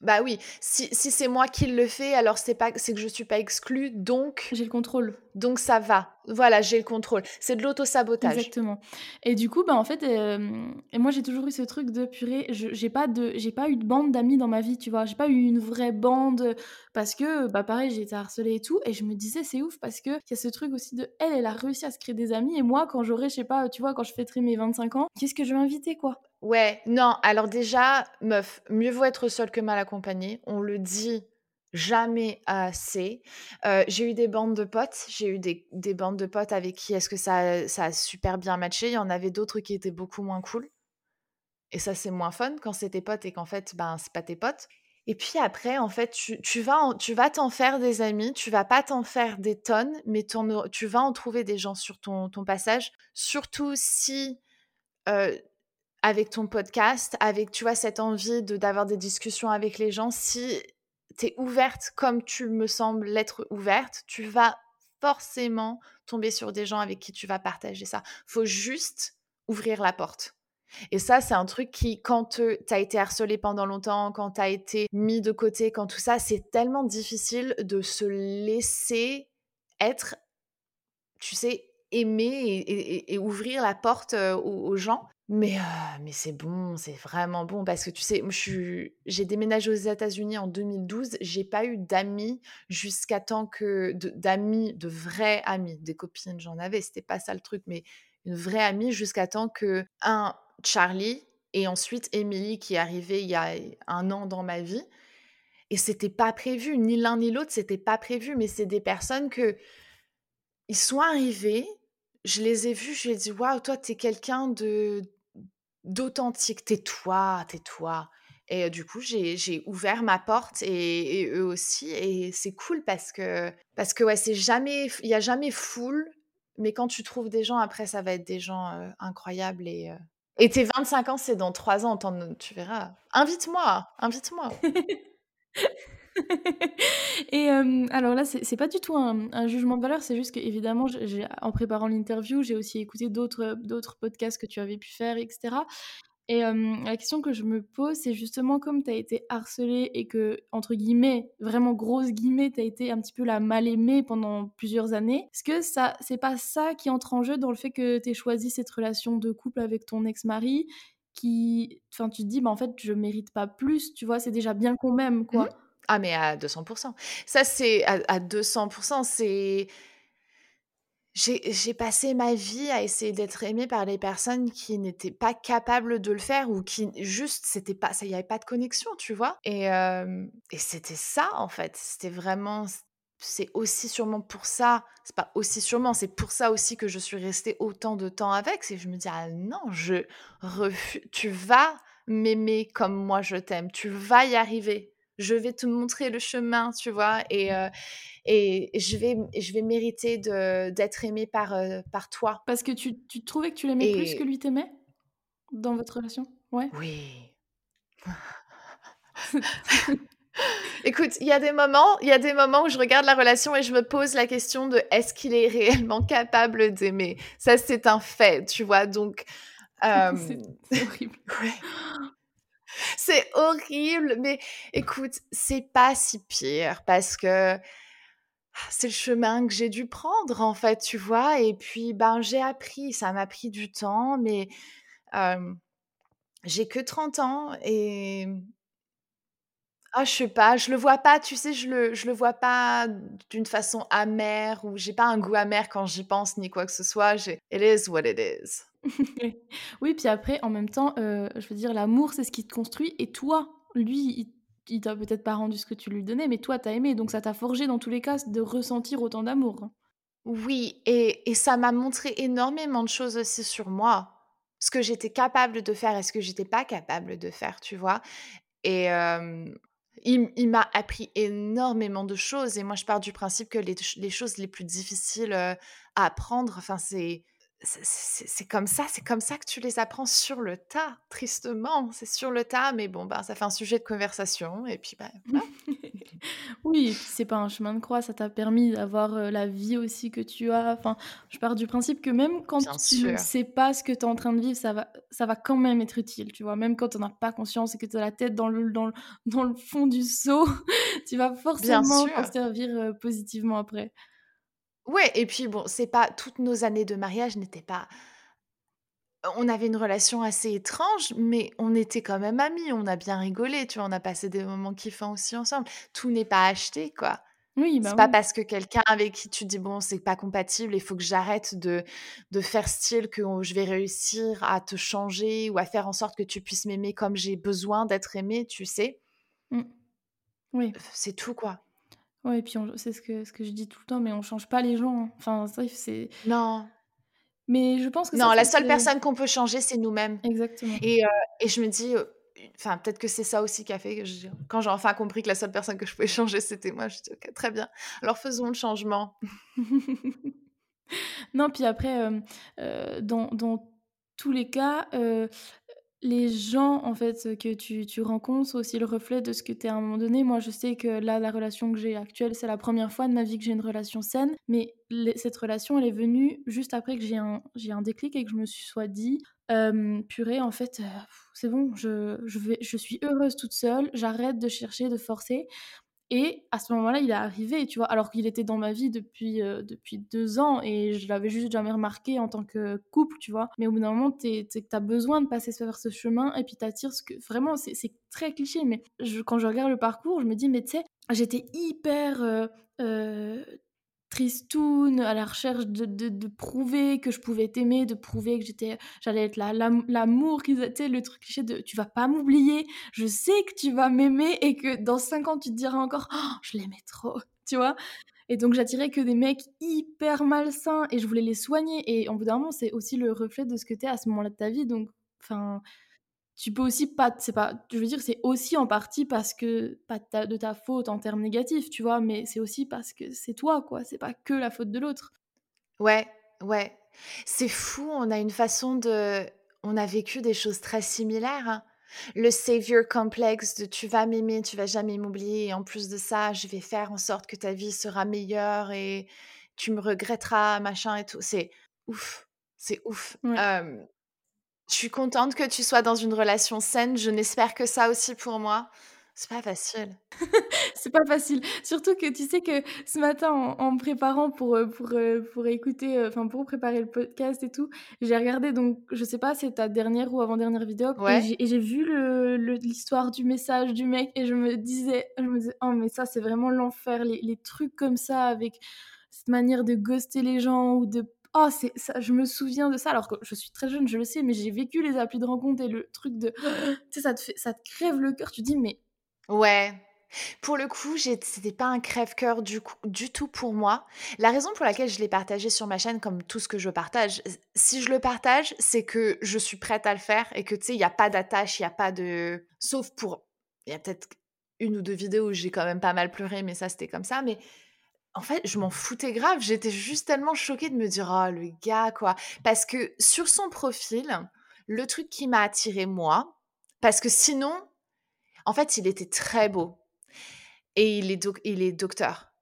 Speaker 2: Bah oui, si si c'est moi qui le fais, alors c'est pas c'est que je suis pas exclue, donc
Speaker 1: J'ai le contrôle.
Speaker 2: donc ça va. Voilà, j'ai le contrôle. C'est de l'auto-sabotage.
Speaker 1: Exactement et du coup, bah, en fait, hem et moi j'ai toujours eu ce truc de: «Purée, je j'ai pas de j'ai pas eu de bande d'amis dans ma vie», tu vois? J'ai pas eu une vraie bande, parce que, bah, pareil, j'ai été harcelée et tout et je me disais: «C'est ouf» parce qu'il y a ce truc aussi de elle, elle a réussi à se créer des amis et moi quand j'aurai, je sais pas, tu vois, quand je fêterai mes 25 ans, qui est-ce que je vais inviter, quoi?
Speaker 2: Ouais, non, alors déjà, meuf, mieux vaut être seule que mal accompagnée. On le dit jamais assez. Heu, j'ai eu des bandes de potes, j'ai eu des des bandes de potes avec qui est-ce que ça ça a super bien matché. Il y en avait d'autres qui étaient beaucoup moins cool et ça, c'est moins fun quand c'est tes potes et qu'en fait, ben, c'est pas tes potes et puis après, en fait, tu tu vas tu vas t'en faire des amis, tu vas pas t'en faire des tonnes, mais au tu vas en trouver des gens sur ton ton passage. Surtout si, heu, avec ton podcast, avec, tu vois, cette envie de d'avoir des discussions avec les gens, si tu es ouverte comme tu me sembles l'être ouverte, tu vas forcément tomber sur des gens avec qui tu vas partager ça. Faut juste ouvrir la porte et ça, c'est un truc qui, quand, heu, tu as été harcelé pendant longtemps, quand tu as été mis de côté, quand tout ça, c'est tellement difficile de se laisser être, tu sais, aimé et ouvrir la porte, aux aux gens. Mais mais c'est bon, c'est vraiment bon parce que tu sais, j'ai déménagé aux États-Unis en 2012, j'ai pas eu d'amis jusqu'à temps que d'amis, de vrais amis, des copines j'en avais, c'était pas ça le truc, mais une vraie amie jusqu'à temps que, 1, Charlie et ensuite Emily qui est arrivée il y a 1 an dans ma vie et c'était pas prévu, ni l'un ni l'autre, c'était pas prévu, mais c'est des personnes que ils sont arrivés, je les ai vus, je lui ai dit: «Waouh, toi, tu es quelqu'un de d'authentique, tu es toi, tu es toi» et heu, du coup, j'ai ouvert ma porte et eux aussi et c'est cool parce que parce que, ouais, c'est jamais il y a jamais foule, mais quand tu trouves des gens, après, ça va être des gens, heu, incroyables et heu et tes 25 ans, c'est dans 3 ans, tu verras. Invite-moi, invite-moi.
Speaker 1: Et hem, alors là, c'est pas du tout un jugement de valeur, c'est juste qu'évidemment, je j'ai en préparant l'interview, j'ai aussi écouté d'autres, podcasts que tu avais pu faire et cetera et hem, la question que je me pose, c'est justement comme tu as été harcelée et que, entre guillemets, vraiment grosses guillemets, tu as été un petit peu la mal aimée pendant plusieurs années. Est-ce que ça c'est pas ça qui entre en jeu dans le fait que tu choisi cette relation de couple avec ton ex-mari qui enfin, tu te dis: «Bah, en fait, je mérite pas plus», tu vois? C'est déjà bien qu'on m'aime,
Speaker 2: Mmh
Speaker 1: quoi.
Speaker 2: Ah mais à 200% Ça, c'est à à 200 c'est j'ai passé ma vie à essayer d'être aimée par les personnes qui n'étaient pas capables de le faire ou qui juste c'était pas ça y avait pas de connexion, tu vois? Et hem et c'était ça, en fait. C'était vraiment c'est aussi sûrement pour ça, c'est pas aussi sûrement, c'est pour ça aussi que je suis restée autant de temps avec. C'est je me dis: «Ah non, je refu tu vas m'aimer comme moi je t'aime, tu vas y arriver. Je vais te montrer le chemin», tu vois? Et heu et je vais je vais mériter d'être aimée par, heu, par toi
Speaker 1: Parce que tu tu trouvais que tu l'aimais plus que lui t'aimait? Dans votre relation? Ouais?
Speaker 2: oui. Écoute, il y a des moments il y a des moments où je regarde la relation et je me pose la question de: «Est-ce qu'il est réellement capable d'aimer?» Ça, c'est un fait, tu vois? Donc,
Speaker 1: c'est horrible.
Speaker 2: ouais, c'est horrible, mais écoute, c'est pas si pire parce que c'est le chemin que j'ai dû prendre, en fait, tu vois? Et puis, ben, j'ai appris, ça m'a pris du temps, mais, j'ai que 30 ans et Ah, je sais pas, je le vois pas, tu sais, je le je le vois pas d'une façon amère ou j'ai pas un goût amer quand j'y pense ni quoi que ce soit, j'ai it is what it is.
Speaker 1: Oui. Puis après, en même temps, heu, je veux dire, l'amour, c'est ce qui te construit et toi, lui, il il t'a peut-être pas rendu ce que tu lui donnais, mais toi, tu as aimé, donc ça t'a forgé dans tous les cas de ressentir autant d'amour.
Speaker 2: Oui et et ça m'a montré énormément de choses aussi sur moi. Ce que j'étais capable de faire et ce que j'étais pas capable de faire, tu vois? Et hem, il m'a appris énormément de choses et moi je pars du principe que les les choses les plus difficiles, à apprendre, enfin c'est c'est comme ça c'est comme ça que tu les apprends sur le tas, tristement, c'est sur le tas, mais bon, ben, ça fait un sujet de conversation et puis, bah, voilà.
Speaker 1: Oui c'est pas un chemin de croix, ça t'a permis d'avoir, la vie aussi que tu as. Enfin, je pars du principe que même quand
Speaker 2: Bien
Speaker 1: tu ne sais pas ce que tu es en train de vivre, ça va ça va quand même être utile, tu vois? Même quand tu en as pas conscience et que tu as la tête dans le dans le dans le fond du seau, tu vas forcément t'en servir, positivement après.
Speaker 2: Ouais et puis bon, c'est pas toutes nos années de mariage n'étaient pas on avait une relation assez étrange, mais on était quand même amis, on a bien rigolé, tu vois? On a passé des moments kiffants aussi ensemble. Tout n'est pas acheté, quoi.
Speaker 1: Oui, bah,
Speaker 2: C'est pas parce que quelqu'un avec qui tu dis: «Bon, c'est pas compatible, il faut que j'arrête de de faire style que je vais réussir à te changer ou à faire en sorte que tu puisses m'aimer comme j'ai besoin d'être aimée», tu sais?
Speaker 1: Mmh. Oui.
Speaker 2: c'est tout, quoi.
Speaker 1: Ouais et puis c'est ce que ce que je dis tout le temps, mais on change pas les gens, hein. Enfin, c'est
Speaker 2: Non,
Speaker 1: mais je pense que
Speaker 2: non, la seule personne qu'on peut changer, c'est nous-mêmes
Speaker 1: exactement.
Speaker 2: et heu et je me dis, heu, enfin, peut-être que c'est ça aussi qui a fait que je quand j'ai enfin compris que la seule personne que je pouvais changer, c'était moi, je dis: «OK, très bien, alors faisons le changement».
Speaker 1: Non, puis après, heu, dans dans tous les cas, les gens, en fait, que tu tu rencontres sont aussi le reflet de ce que tu es à un moment donné. Moi, je sais que là, la relation que j'ai actuelle, c'est la première fois de ma vie que j'ai une relation saine, mais cette relation, elle est venue juste après que j'ai un j'ai un déclic et que je me suis soit dit: «Hem, purée, en fait, heu, c'est bon, je je vais je suis heureuse toute seule, j'arrête de chercher, de forcer». Et à ce moment-là, il est arrivé, tu vois? Alors qu'il était dans ma vie depuis, heu, depuis 2 ans et je l'avais juste jamais remarqué en tant que couple, tu vois? Mais au bout d'un moment, tu as besoin de passer vers ce chemin et puis tu attires ce que vraiment, c'est très cliché, mais je quand je regarde le parcours, je me dis: «Mais tu sais, j'étais hyper, heu heu, tristoune, à la recherche de de de prouver que je pouvais t'aimer, de prouver que j'étais j'allais être la l'am l'amour qu'ils sais, le truc cliché de: «Tu vas pas m'oublier, je sais que tu vas m'aimer et que dans 5 ans, tu te diras encore: "Oh, je l'aimais trop"», tu vois? Et donc j'attirais que des mecs hyper malsains et je voulais les soigner et au bout d'un moment, c'est aussi le reflet de ce que tu es à ce moment-là de ta vie donc enfin, tu peux aussi pas c'est pas je veux dire, c'est aussi en partie parce que pas de ta de ta faute en termes négatifs, tu vois? Mais c'est aussi parce que c'est toi, quoi, c'est pas que la faute de l'autre.
Speaker 2: Ouais, ouais. C'est fou, on a une façon de on a vécu des choses très similaires, hein. Le savior complexe de tu vas m'aimer, tu vas jamais m'oublier et en plus de ça, je vais faire en sorte que ta vie sera meilleure et tu me regretteras, machin et tout. C'est ouf, c'est ouf.
Speaker 1: Ouais.
Speaker 2: Hem, je suis contente que tu sois dans une relation saine. Je n'espère que ça aussi pour moi. C'est pas facile.
Speaker 1: C'est pas facile. Surtout que tu sais que ce matin, en en me préparant pour, heu, pour, heu, pour écouter, heu, enfin pour préparer le podcast et tout, j'ai regardé donc je sais pas, c'est ta dernière ou avant-dernière vidéo
Speaker 2: Ouais.
Speaker 1: et j'ai vu le le l'histoire du message du mec et je me disais je me disais: «Oh mais ça, c'est vraiment l'enfer». Les les trucs comme ça avec cette manière de ghoster les gens ou de oh c'est ça je me souviens de ça alors que je suis très jeune, je le sais, mais j'ai vécu les applis de rencontre et le truc de tu sais, ça te fait ça te crève le cœur. Tu dis: «Mais»
Speaker 2: Ouais. Pour le coup, c'était pas un crève-cœur du du tout pour moi. La raison pour laquelle je l'ai partagé sur ma chaîne comme tout ce que je partage, s si je le partage, c'est que je suis prête à le faire et que, tu sais, il y a pas d'attache, il y a pas de sauf pour il y a peut-être une ou 2 vidéos où j'ai quand même pas mal pleuré, mais ça, c'était comme ça, mais en fait, je m'en foutais grave. J'étais juste tellement choquée de me dire: «Oh le gars quoi». Parce que sur son profil, le truc qui m'a attirée moi parce que sinon en fait, il était très beau et il est doc il est docteur.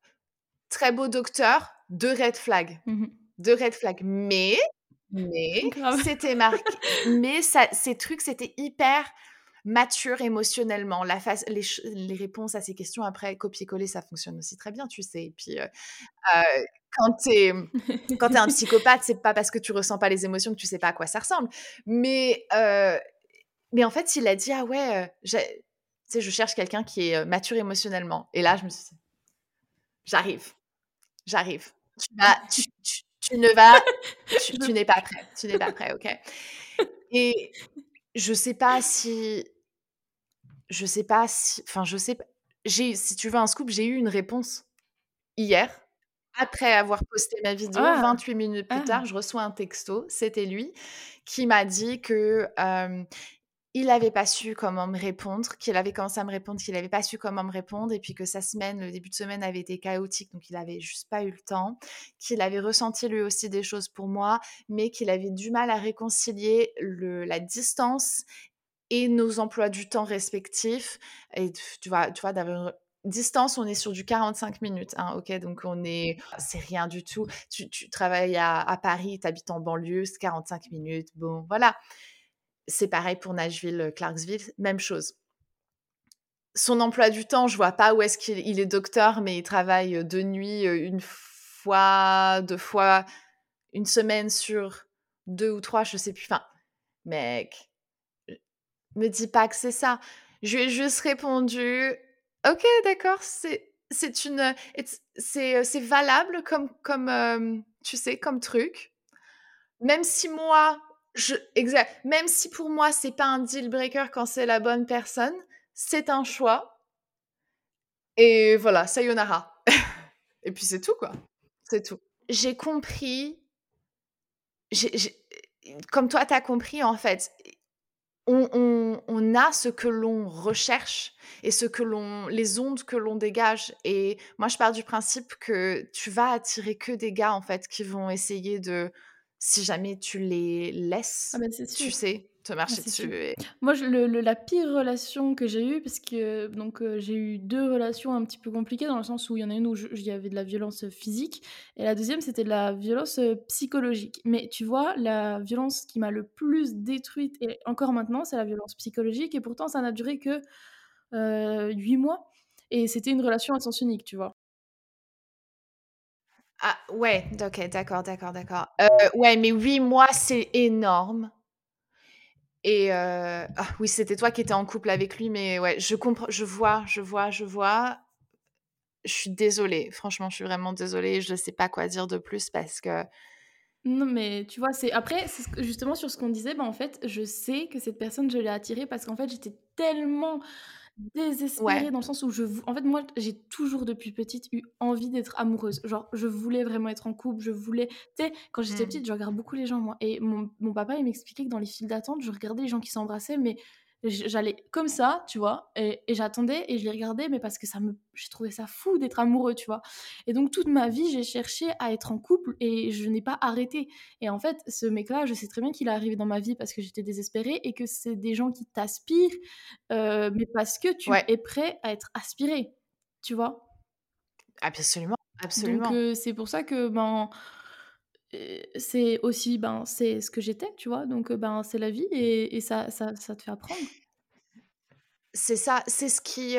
Speaker 2: Très beau docteur, 2 red flags.
Speaker 1: mmh mh.
Speaker 2: 2 red flags, mais mais c'était marqué mais ça ces trucs, c'était hyper mature émotionnellement. La face les les réponses à ces questions après copier-coller, ça fonctionne aussi très bien, tu sais? Et puis, heu heu, quand tu es, mmh, es un psychopathe, c'est pas parce que tu ressens pas les émotions que tu sais pas à quoi ça ressemble. Mais, heu, mais en fait, il a dit: «Ah ouais, j'ai tu sais, je cherche quelqu'un qui est, heu, mature émotionnellement» et là, je me suis dit: «J'arrive, j'arrive. Tu vas tu tu tu ne vas tu n'es pas prêt, tu n'es pas prêt, OK?» et je sais pas si je sais pas si enfin, je sais p j'ai si tu veux un scoop, j'ai eu une réponse hier, après avoir posté ma vidéo.
Speaker 1: ah!
Speaker 2: 28 minutes plus
Speaker 1: Ah!
Speaker 2: tard, je reçois un texto, c'était lui, qui m'a dit que, il avait pas su comment me répondre, qu'il avait commencé à me répondre, qu'il avait pas su comment me répondre et puis que sa semaine, le début de semaine avait été chaotique, donc il avait juste pas eu le temps, qu'il avait ressenti lui aussi des choses pour moi, mais qu'il avait du mal à réconcilier le la distance et nos emplois du temps respectifs et tu vois tu vois d'avoir distance, on est sur du 45 minutes, hein, OK? Donc on est c'est rien du tout. Tu tu travailles à à Paris, tu habites en banlieue, c'est 45 minutes, bon, voilà. C'est pareil pour Nashville, heu, Clarksville, même chose. Son emploi du temps, je vois pas où est-ce qu'il il est docteur, mais il travaille, heu, de nuit, heu, 1 fois, 2 fois, une semaine sur 2 ou 3, je sais plus. Enfin, mec, me dis pas que c'est ça. Je lui ai juste répondu: «OK, d'accord, c'est c'est heu, it's c'est, valable comme comme, hem, tu sais, comme truc. Même si moi, je exact, même si pour moi, c'est pas un deal breaker quand c'est la bonne personne, c'est un choix et voilà, sayonara» et puis c'est tout, quoi. C'est tout. J'ai compris, j'ai comme toi, tu as compris, en fait, on on on a ce que l'on recherche et ce que l'on les ondes que l'on dégage. Et moi, je pars du principe que tu vas attirer que des gars, en fait, qui vont essayer de si jamais tu les
Speaker 1: Ah
Speaker 2: laisses,
Speaker 1: c'est
Speaker 2: tu sais, te
Speaker 1: Ah,
Speaker 2: marcher
Speaker 1: sûr.
Speaker 2: dessus et
Speaker 1: Moi, je le le la pire relation que j'ai eue parce que donc heu, j'ai eu 2 relations un petit peu compliquées dans le sens où il y en a une où il y avait de la violence, physique et la deuxième c'était de la violence, heu, psychologique. Mais tu vois, la violence qui m'a le plus détruite et encore maintenant, c'est la violence psychologique et pourtant ça n'a duré que, heu, 8 mois et c'était une relation à sens unique, tu vois?
Speaker 2: ah ouais, OK, d'accord, d'accord, d'accord. Ouais, mais 8 mois, c'est énorme. Et heu, ah oui, c'était toi qui étais en couple avec lui, mais ouais, je comprends je vois, je vois, je vois. Je suis désolée, franchement, je suis vraiment désolée, je sais pas quoi dire de plus parce que
Speaker 1: Non, mais tu vois, c'est après, justement sur ce qu'on disait, bah, en fait, je sais que cette personne, je l'ai attirée parce qu'en fait, j'étais tellement
Speaker 2: ouais,
Speaker 1: désespérée dans le sens où je en fait, moi, j'ai toujours depuis petite eu envie d'être amoureuse. Genre, je voulais vraiment être en couple, je voulais tu sais, quand j'étais
Speaker 2: mmh,
Speaker 1: petite, je regarde beaucoup les gens, moi. Et mon mon papa, il m'expliquait que dans les files d'attente, je regardais les gens qui s'embrassaient, mais J'allais comme ça, tu vois, et, j'attendais et je les regardais, mais parce que ça me, j'ai trouvé ça fou d'être amoureux, tu vois. Et donc toute ma vie, j'ai cherché à être en couple et je n'ai pas arrêté. Et en fait, ce mec-là, je sais très bien qu'il est arrivé dans ma vie parce que j'étais désespérée et que c'est des gens qui t'aspirent, euh, mais parce que tu es prêt à être aspiré, tu vois.
Speaker 2: Absolument, absolument.
Speaker 1: Donc euh, c'est pour ça que ben c'est aussi ben c'est ce que j'étais, tu vois. Donc ben c'est la vie et, et ça, ça, ça te fait apprendre.
Speaker 2: C'est ça, c'est ce qui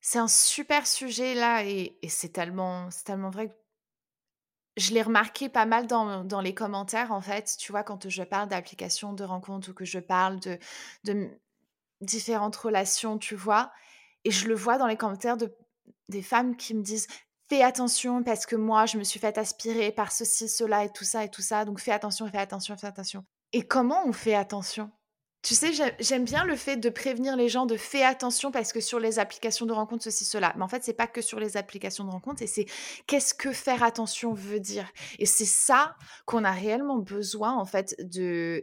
Speaker 2: c'est un super sujet là et, et c'est tellement c'est tellement vrai que je l'ai remarqué pas mal dans, dans, les commentaires en fait, tu vois, quand je parle d'applications de rencontres ou que je parle de, de différentes relations, tu vois, et je le vois dans les commentaires de des femmes qui me disent fais attention parce que moi, je me suis fait aspirer par ceci, cela et tout ça et tout ça. Donc fais attention, fais attention, fais attention. Et comment on fait attention? Tu sais, j'aime bien le fait de prévenir les gens de fais attention parce que sur les applications de rencontre, ceci, cela. Mais en fait, c'est pas que sur les applications de rencontre et c'est qu'est-ce que faire attention veut dire? Et c'est ça qu'on a réellement besoin, en fait, de.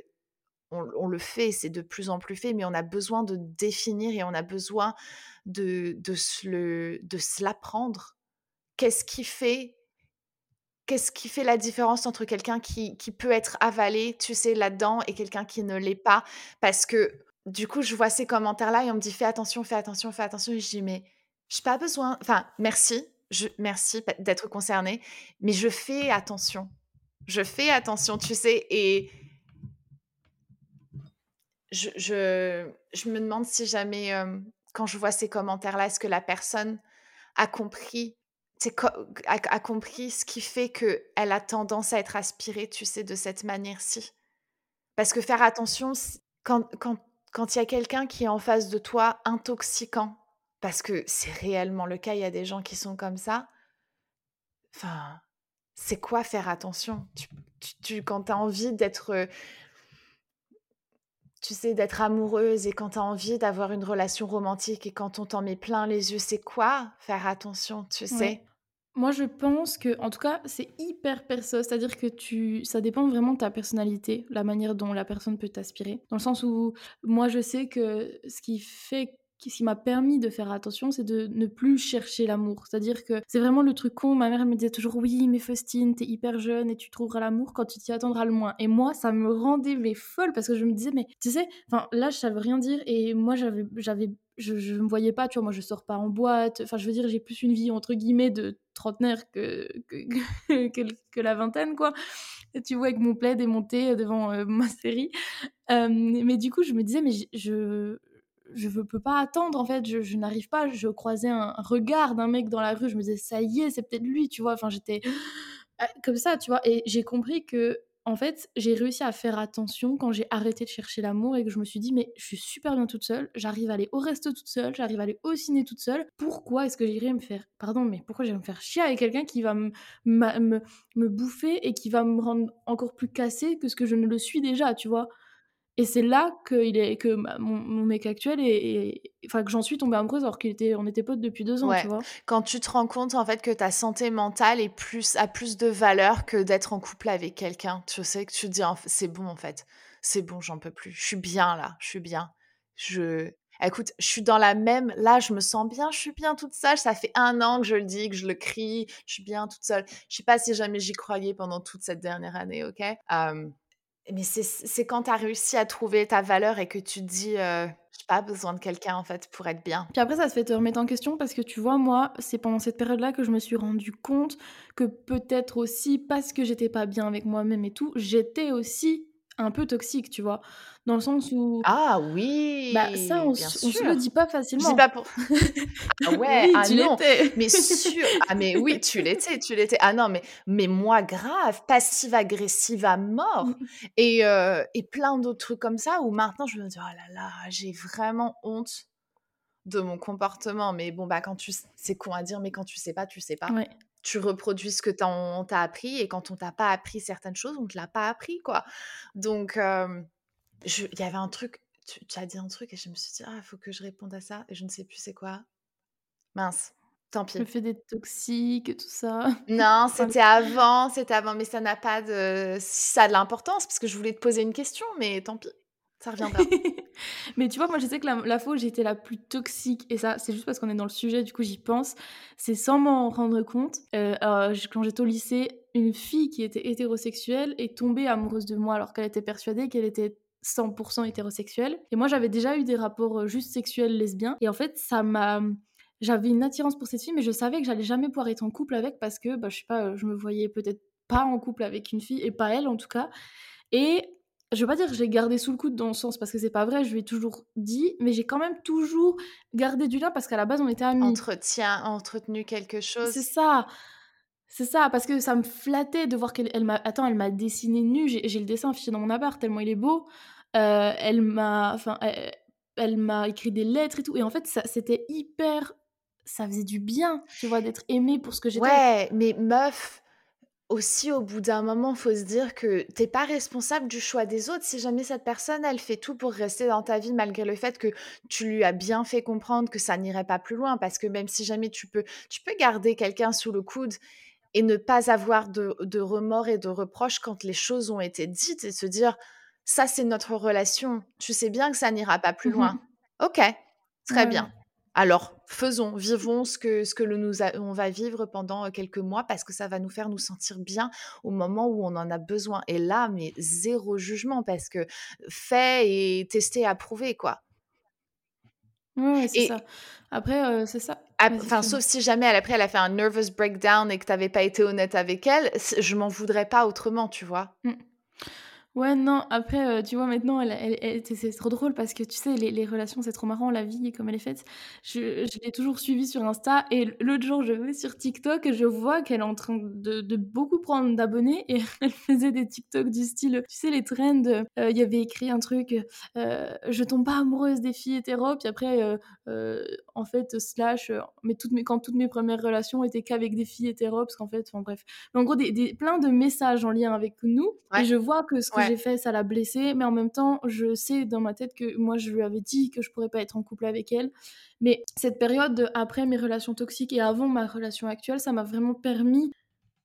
Speaker 2: On, le fait, c'est de plus en plus fait, mais on a besoin de définir et on a besoin de, de se l'apprendre qu'est-ce qui fait qu'est-ce qui fait la différence entre quelqu'un qui, qui, peut être avalé, tu sais, là-dedans et quelqu'un qui ne l'est pas? Parce que du coup, je vois ces commentaires-là et on me dit fais attention, fais attention, fais attention. Et je dis mais je n'ai pas besoin. Enfin, merci, je, merci d'être concerné, mais je fais attention. Je fais attention, tu sais, et je, je, me demande si jamais, quand je vois ces commentaires-là, est-ce que la personne a compris a, compris ce qui fait qu'elle a tendance à être aspirée, tu sais, de cette manière-ci. Parce que faire attention, quand il quand, y a quelqu'un qui est en face de toi intoxiquant, parce que c'est réellement le cas, il y a des gens qui sont comme ça, enfin, c'est quoi faire attention? Tu, tu, Quand tu as envie d'être tu sais, d'être amoureuse et quand tu as envie d'avoir une relation romantique et quand on t'en met plein les yeux, c'est quoi faire attention, tu sais?
Speaker 1: Moi, je pense que, en tout cas, c'est hyper perso. C'est-à-dire que tu, ça dépend vraiment de ta personnalité, la manière dont la personne peut t'aspirer. Dans le sens où, moi, je sais que ce qui fait ce qui m'a permis de faire attention, c'est de ne plus chercher l'amour. C'est-à-dire que c'est vraiment le truc con. Ma mère me disait toujours oui, mais Faustine, t'es hyper jeune et tu trouveras l'amour quand tu t'y attendras le moins. Et moi, ça me rendait mais folle parce que je me disais mais tu sais, enfin là, je savais rien dire et moi j'avais je, je me voyais pas, tu vois, moi je sors pas en boîte. Enfin, je veux dire, j'ai plus une vie entre guillemets de trentenaire que que, la vingtaine, quoi. Tu vois, avec mon plaid et mon thé devant euh, ma série. Euh, mais du coup, je me disais, mais je, je ne peux pas attendre en fait, je, n'arrive pas. Je croisais un, regard d'un mec dans la rue, je me disais ça y est, c'est peut-être lui, tu vois. Enfin, j'étais euh, comme ça, tu vois. Et j'ai compris que en fait, j'ai réussi à faire attention quand j'ai arrêté de chercher l'amour et que je me suis dit mais je suis super bien toute seule, j'arrive à aller au resto toute seule, j'arrive à aller au ciné toute seule. Pourquoi est-ce que j'irais me faire pardon, mais pourquoi j'irais me faire chier avec quelqu'un qui va me, me bouffer et qui va me rendre encore plus cassée que ce que je ne le suis déjà, tu vois? Et c'est là que, il est, que mon, mec actuel est, enfin que j'en suis tombée amoureuse alors qu'il était, on était potes depuis deux ans, tu vois.
Speaker 2: Quand tu te rends compte en fait que ta santé mentale est plus a plus de valeur que d'être en couple avec quelqu'un, tu sais que tu te dis c'est bon en fait, c'est bon, j'en peux plus, je suis bien là, je suis bien, je Écoute, je suis dans la même. Là, je me sens bien, je suis bien toute seule. Ça fait un an que je le dis, que je le crie. Je suis bien toute seule. Je sais pas si jamais j'y croyais pendant toute cette dernière année, ok? Mais c'est quand tu as réussi à trouver ta valeur et que tu dis, euh, j'ai pas besoin de quelqu'un en fait pour être bien.
Speaker 1: Puis après, ça se fait te remettre en question parce que tu vois, moi, c'est pendant cette période-là que je me suis rendu compte que peut-être aussi parce que j'étais pas bien avec moi-même et tout, j'étais aussi un peu toxique, tu vois? Dans le sens où.
Speaker 2: Ah oui
Speaker 1: Bah, ça, on, se le dit pas facilement.
Speaker 2: Je pas pour. ah ouais, ah tu non. Mais sûr. Ah, mais oui, tu l'étais, tu l'étais. Ah non, mais, mais moi, grave, passive-agressive à mort. Mmh. Et, euh, et plein d'autres trucs comme ça où maintenant, je me dis, oh là là, j'ai vraiment honte de mon comportement. Mais bon, bah, quand tu. C'est con à dire, mais quand tu sais pas, tu sais pas. Ouais tu reproduis ce que on t'a appris et quand on t'a pas appris certaines choses, on te l'a pas appris quoi. Donc il y avait un truc, tu, as dit un truc et je me suis dit ah faut que je réponde à ça et je ne sais plus c'est quoi. Mince. Tant pis.
Speaker 1: Le fait d'être toxique et tout ça.
Speaker 2: Non, c'était avant, c'était avant, mais ça n'a pas de. Ça a de l'importance parce que je voulais te poser une question, mais tant pis.
Speaker 1: Mais tu vois, moi, je sais que la, la fois où j'étais la plus toxique, et ça, c'est juste parce qu'on est dans le sujet, du coup, j'y pense, c'est sans m'en rendre compte. Euh, euh, quand j'étais au lycée, une fille qui était hétérosexuelle est tombée amoureuse de moi alors qu'elle était persuadée qu'elle était 100% hétérosexuelle. Et moi, j'avais déjà eu des rapports euh, juste sexuels lesbiens. Et en fait, ça m'a j'avais une attirance pour cette fille, mais je savais que j'allais jamais pouvoir être en couple avec parce que, bah, je sais pas, je me voyais peut-être pas en couple avec une fille, et pas elle en tout cas. Et je veux pas dire que j'ai gardé sous le coude dans le sens parce que c'est pas vrai, je lui ai toujours dit, mais j'ai quand même toujours gardé du lien parce qu'à la base on était amis.
Speaker 2: Entretien, entretenu quelque chose.
Speaker 1: C'est ça. C'est ça, parce que ça me flattait de voir qu'elle elle m'a. Attends, elle m'a dessiné nu. J'ai le dessin affiché dans mon appart tellement il est beau. Euh, elle m'a. Enfin, elle, elle m'a écrit des lettres et tout. Et en fait, c'était hyper. Ça faisait du bien, tu vois, d'être aimée pour ce que j'étais.
Speaker 2: Ouais, mais meuf, aussi au bout d'un moment, faut se dire que t'es pas responsable du choix des autres. Si jamais cette personne, elle fait tout pour rester dans ta vie malgré le fait que tu lui as bien fait comprendre que ça n'irait pas plus loin, parce que même si jamais tu peux, tu peux garder quelqu'un sous le coude et ne pas avoir de, de remords et de reproches quand les choses ont été dites et se dire ça c'est notre relation. Tu sais bien que ça n'ira pas plus loin. Mmh ok, très bien. Alors, faisons, vivons ce que, ce que nous on va vivre pendant quelques mois parce que ça va nous faire nous sentir bien au moment où on en a besoin. Et là, mais zéro jugement parce que fait et testé, approuvé, quoi.
Speaker 1: Oui, c'est ça. Après, c'est ça.
Speaker 2: Enfin, sauf si jamais elle, après elle a fait un nervous breakdown et que tu n'avais pas été honnête avec elle, je m'en voudrais pas autrement, tu vois.
Speaker 1: Mmh. Ouais, non, après, euh, tu vois, maintenant, c'est trop drôle parce que tu sais, les, relations, c'est trop marrant, la vie, comme elle est faite. Je, l'ai toujours suivie sur Insta et l'autre jour, je vais sur TikTok et je vois qu'elle est en train de, de beaucoup prendre d'abonnés et elle faisait des TikTok du style, tu sais, les trends, euh, il y avait écrit un truc, euh, je tombe pas amoureuse des filles hétéro, puis après, en fait, slash, mais toutes mes, quand toutes mes premières relations étaient qu'avec des filles hétéro, parce qu'en fait, enfin bref. Mais en gros, des, des, plein de messages en lien avec nous et je vois que ce que j'ai fait, ça l'a blessée, mais en même temps, je sais dans ma tête que moi, je lui avais dit que je pourrais pas être en couple avec elle. Mais cette période après mes relations toxiques et avant ma relation actuelle, ça m'a vraiment permis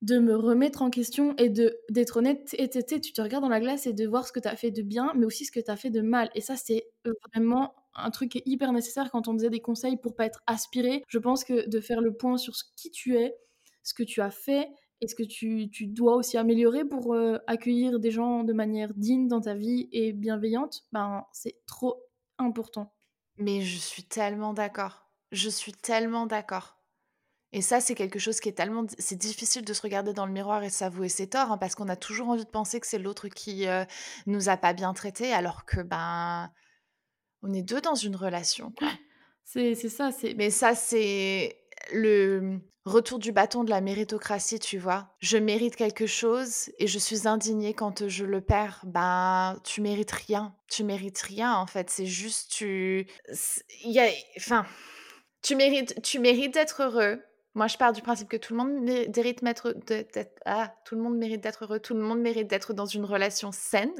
Speaker 1: de me remettre en question et de d'être honnête et tu te regardes dans la glace et de voir ce que tu as fait de bien mais aussi ce que tu as fait de mal et ça c'est euh, vraiment un truc qui est hyper nécessaire quand on faisait des conseils pour pas être aspiré je pense que de faire le point sur ce qui tu es ce que tu as fait est-ce que tu, dois aussi améliorer pour euh, accueillir des gens de manière digne dans ta vie et bienveillante Ben, c'est trop important.
Speaker 2: Mais je suis tellement d'accord. Je suis tellement d'accord. Et ça, c'est quelque chose qui est tellement... C'est difficile de se regarder dans le miroir et s'avouer ses torts, hein, parce qu'on a toujours envie de penser que c'est l'autre qui euh, nous a pas bien traités, alors que, ben, on est deux dans une relation,
Speaker 1: C'est ça, c'est...
Speaker 2: Mais ça, c'est le retour du bâton de la méritocratie, tu vois. Je mérite quelque chose et je suis indignée quand je le perds. Ben, tu mérites rien. Tu mérites rien, en fait. C'est juste, tu... Il y a... Enfin, tu mérites, tu mérites d'être heureux. Moi, je pars du principe que tout le monde mérite d'être, ah, tout le monde mérite d'être heureux, tout le monde mérite d'être dans une relation saine,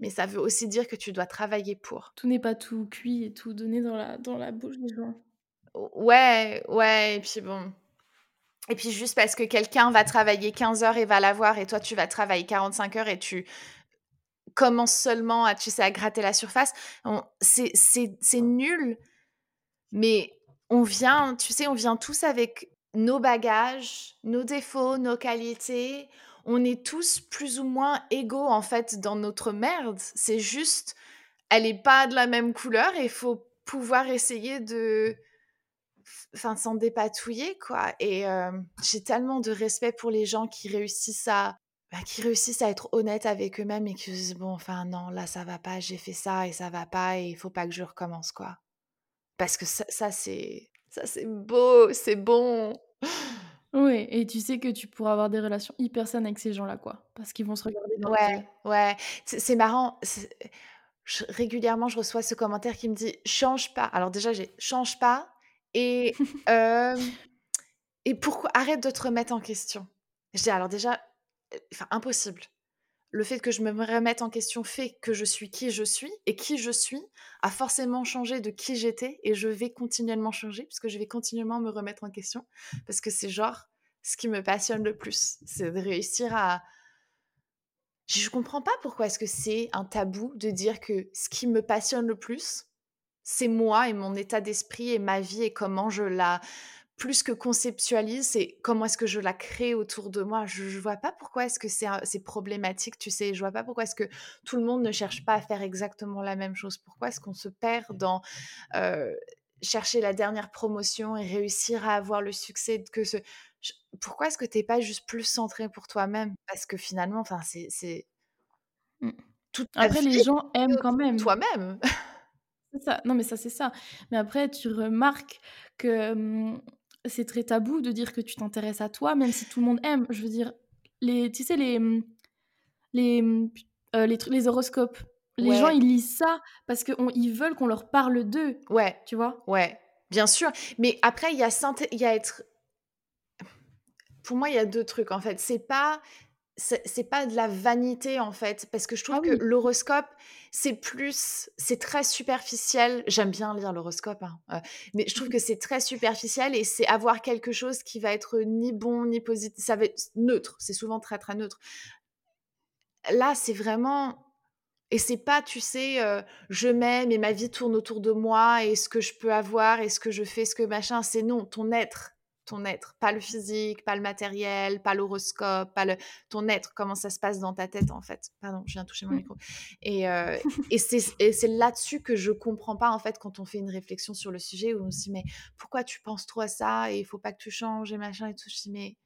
Speaker 2: mais ça veut aussi dire que tu dois travailler pour.
Speaker 1: Tout n'est pas tout cuit et tout donné dans la, dans la bouche des gens.
Speaker 2: Ouais, ouais, et puis bon. Et puis juste parce que quelqu'un va travailler 15 heures et va l'avoir, et toi tu vas travailler 45 heures et tu commences seulement à, tu sais, à gratter la surface, c'est nul. Mais on vient, tu sais, on vient tous avec nos bagages, nos défauts, nos qualités. On est tous plus ou moins égaux en fait dans notre merde. C'est juste, elle n'est pas de la même couleur et il faut pouvoir essayer de enfin s'en dépatouiller quoi et j'ai tellement de respect pour les gens qui réussissent à bah, qui réussissent à être honnêtes avec eux-mêmes et qui disent bon enfin non là ça va pas j'ai fait ça et ça va pas et il faut pas que je recommence quoi parce que ça, c'est ça c'est beau c'est bon
Speaker 1: oui, et tu sais que tu pourras avoir des relations hyper saines avec ces gens-là, quoi. Parce qu'ils vont se regarder
Speaker 2: dans Ouais, ouais. C'est marrant. régulièrement, je reçois ce commentaire qui me dit change pas. Alors, déjà, j'ai change pas, et, et pourquoi arrête de te remettre en question. Je dis alors déjà, enfin impossible. Le fait que je me remette en question fait que je suis qui je suis et qui je suis a forcément changé de qui j'étais et je vais continuellement changer puisque je vais continuellement me remettre en question parce que c'est genre ce qui me passionne le plus, c'est de réussir à je comprends pas pourquoi est-ce que c'est un tabou de dire que ce qui me passionne le plus, c'est moi et mon état d'esprit et ma vie et comment je la plus que conceptualise, c'est comment est-ce que je la crée autour de moi. Je, je vois pas pourquoi est-ce que c'est, problématique, tu sais. Je vois pas pourquoi est-ce que tout le monde ne cherche pas à faire exactement la même chose. Pourquoi est-ce qu'on se perd dans euh, chercher la dernière promotion et réussir à avoir le succès que ce. pourquoi est-ce que tu n'es pas juste plus centré pour toi-même? Parce que finalement, enfin, c'est,
Speaker 1: mmh. Après, les gens aiment quand même.
Speaker 2: Toi-même.
Speaker 1: c'est ça. Non, mais ça, c'est ça. Mais après, tu remarques que mmh, c'est très tabou de dire que tu t'intéresses à toi, même si tout le monde aime. Je veux dire, les, tu sais, les, les, euh, les, les horoscopes. Les gens, ils lisent ça parce qu'ils veulent qu'on leur parle d'eux.
Speaker 2: Ouais.
Speaker 1: Tu vois
Speaker 2: Ouais, bien sûr. Mais après, il y a, il y a être. Pour moi, il y a deux trucs en fait. C'est pas c'est pas de la vanité en fait parce que je trouve ah que l'horoscope c'est plus c'est très superficiel. J'aime bien lire l'horoscope hein, euh, mais je trouve que c'est très superficiel et c'est avoir quelque chose qui va être ni bon ni positif ça va être neutre c'est souvent très très neutre. Là c'est vraiment et c'est pas tu sais euh, je m'aime et ma vie tourne autour de moi et ce que je peux avoir et ce que je fais ce que machin c'est non ton être ton être, pas le physique, pas le matériel, pas l'horoscope, pas le ton être, comment ça se passe dans ta tête en fait. Pardon, je viens de toucher mon mmh. micro. Et, euh, et c'est là-dessus que je comprends pas en fait quand on fait une réflexion sur le sujet où on se dit mais pourquoi tu penses trop à ça et il faut pas que tu changes et machin et tout. Je dis mais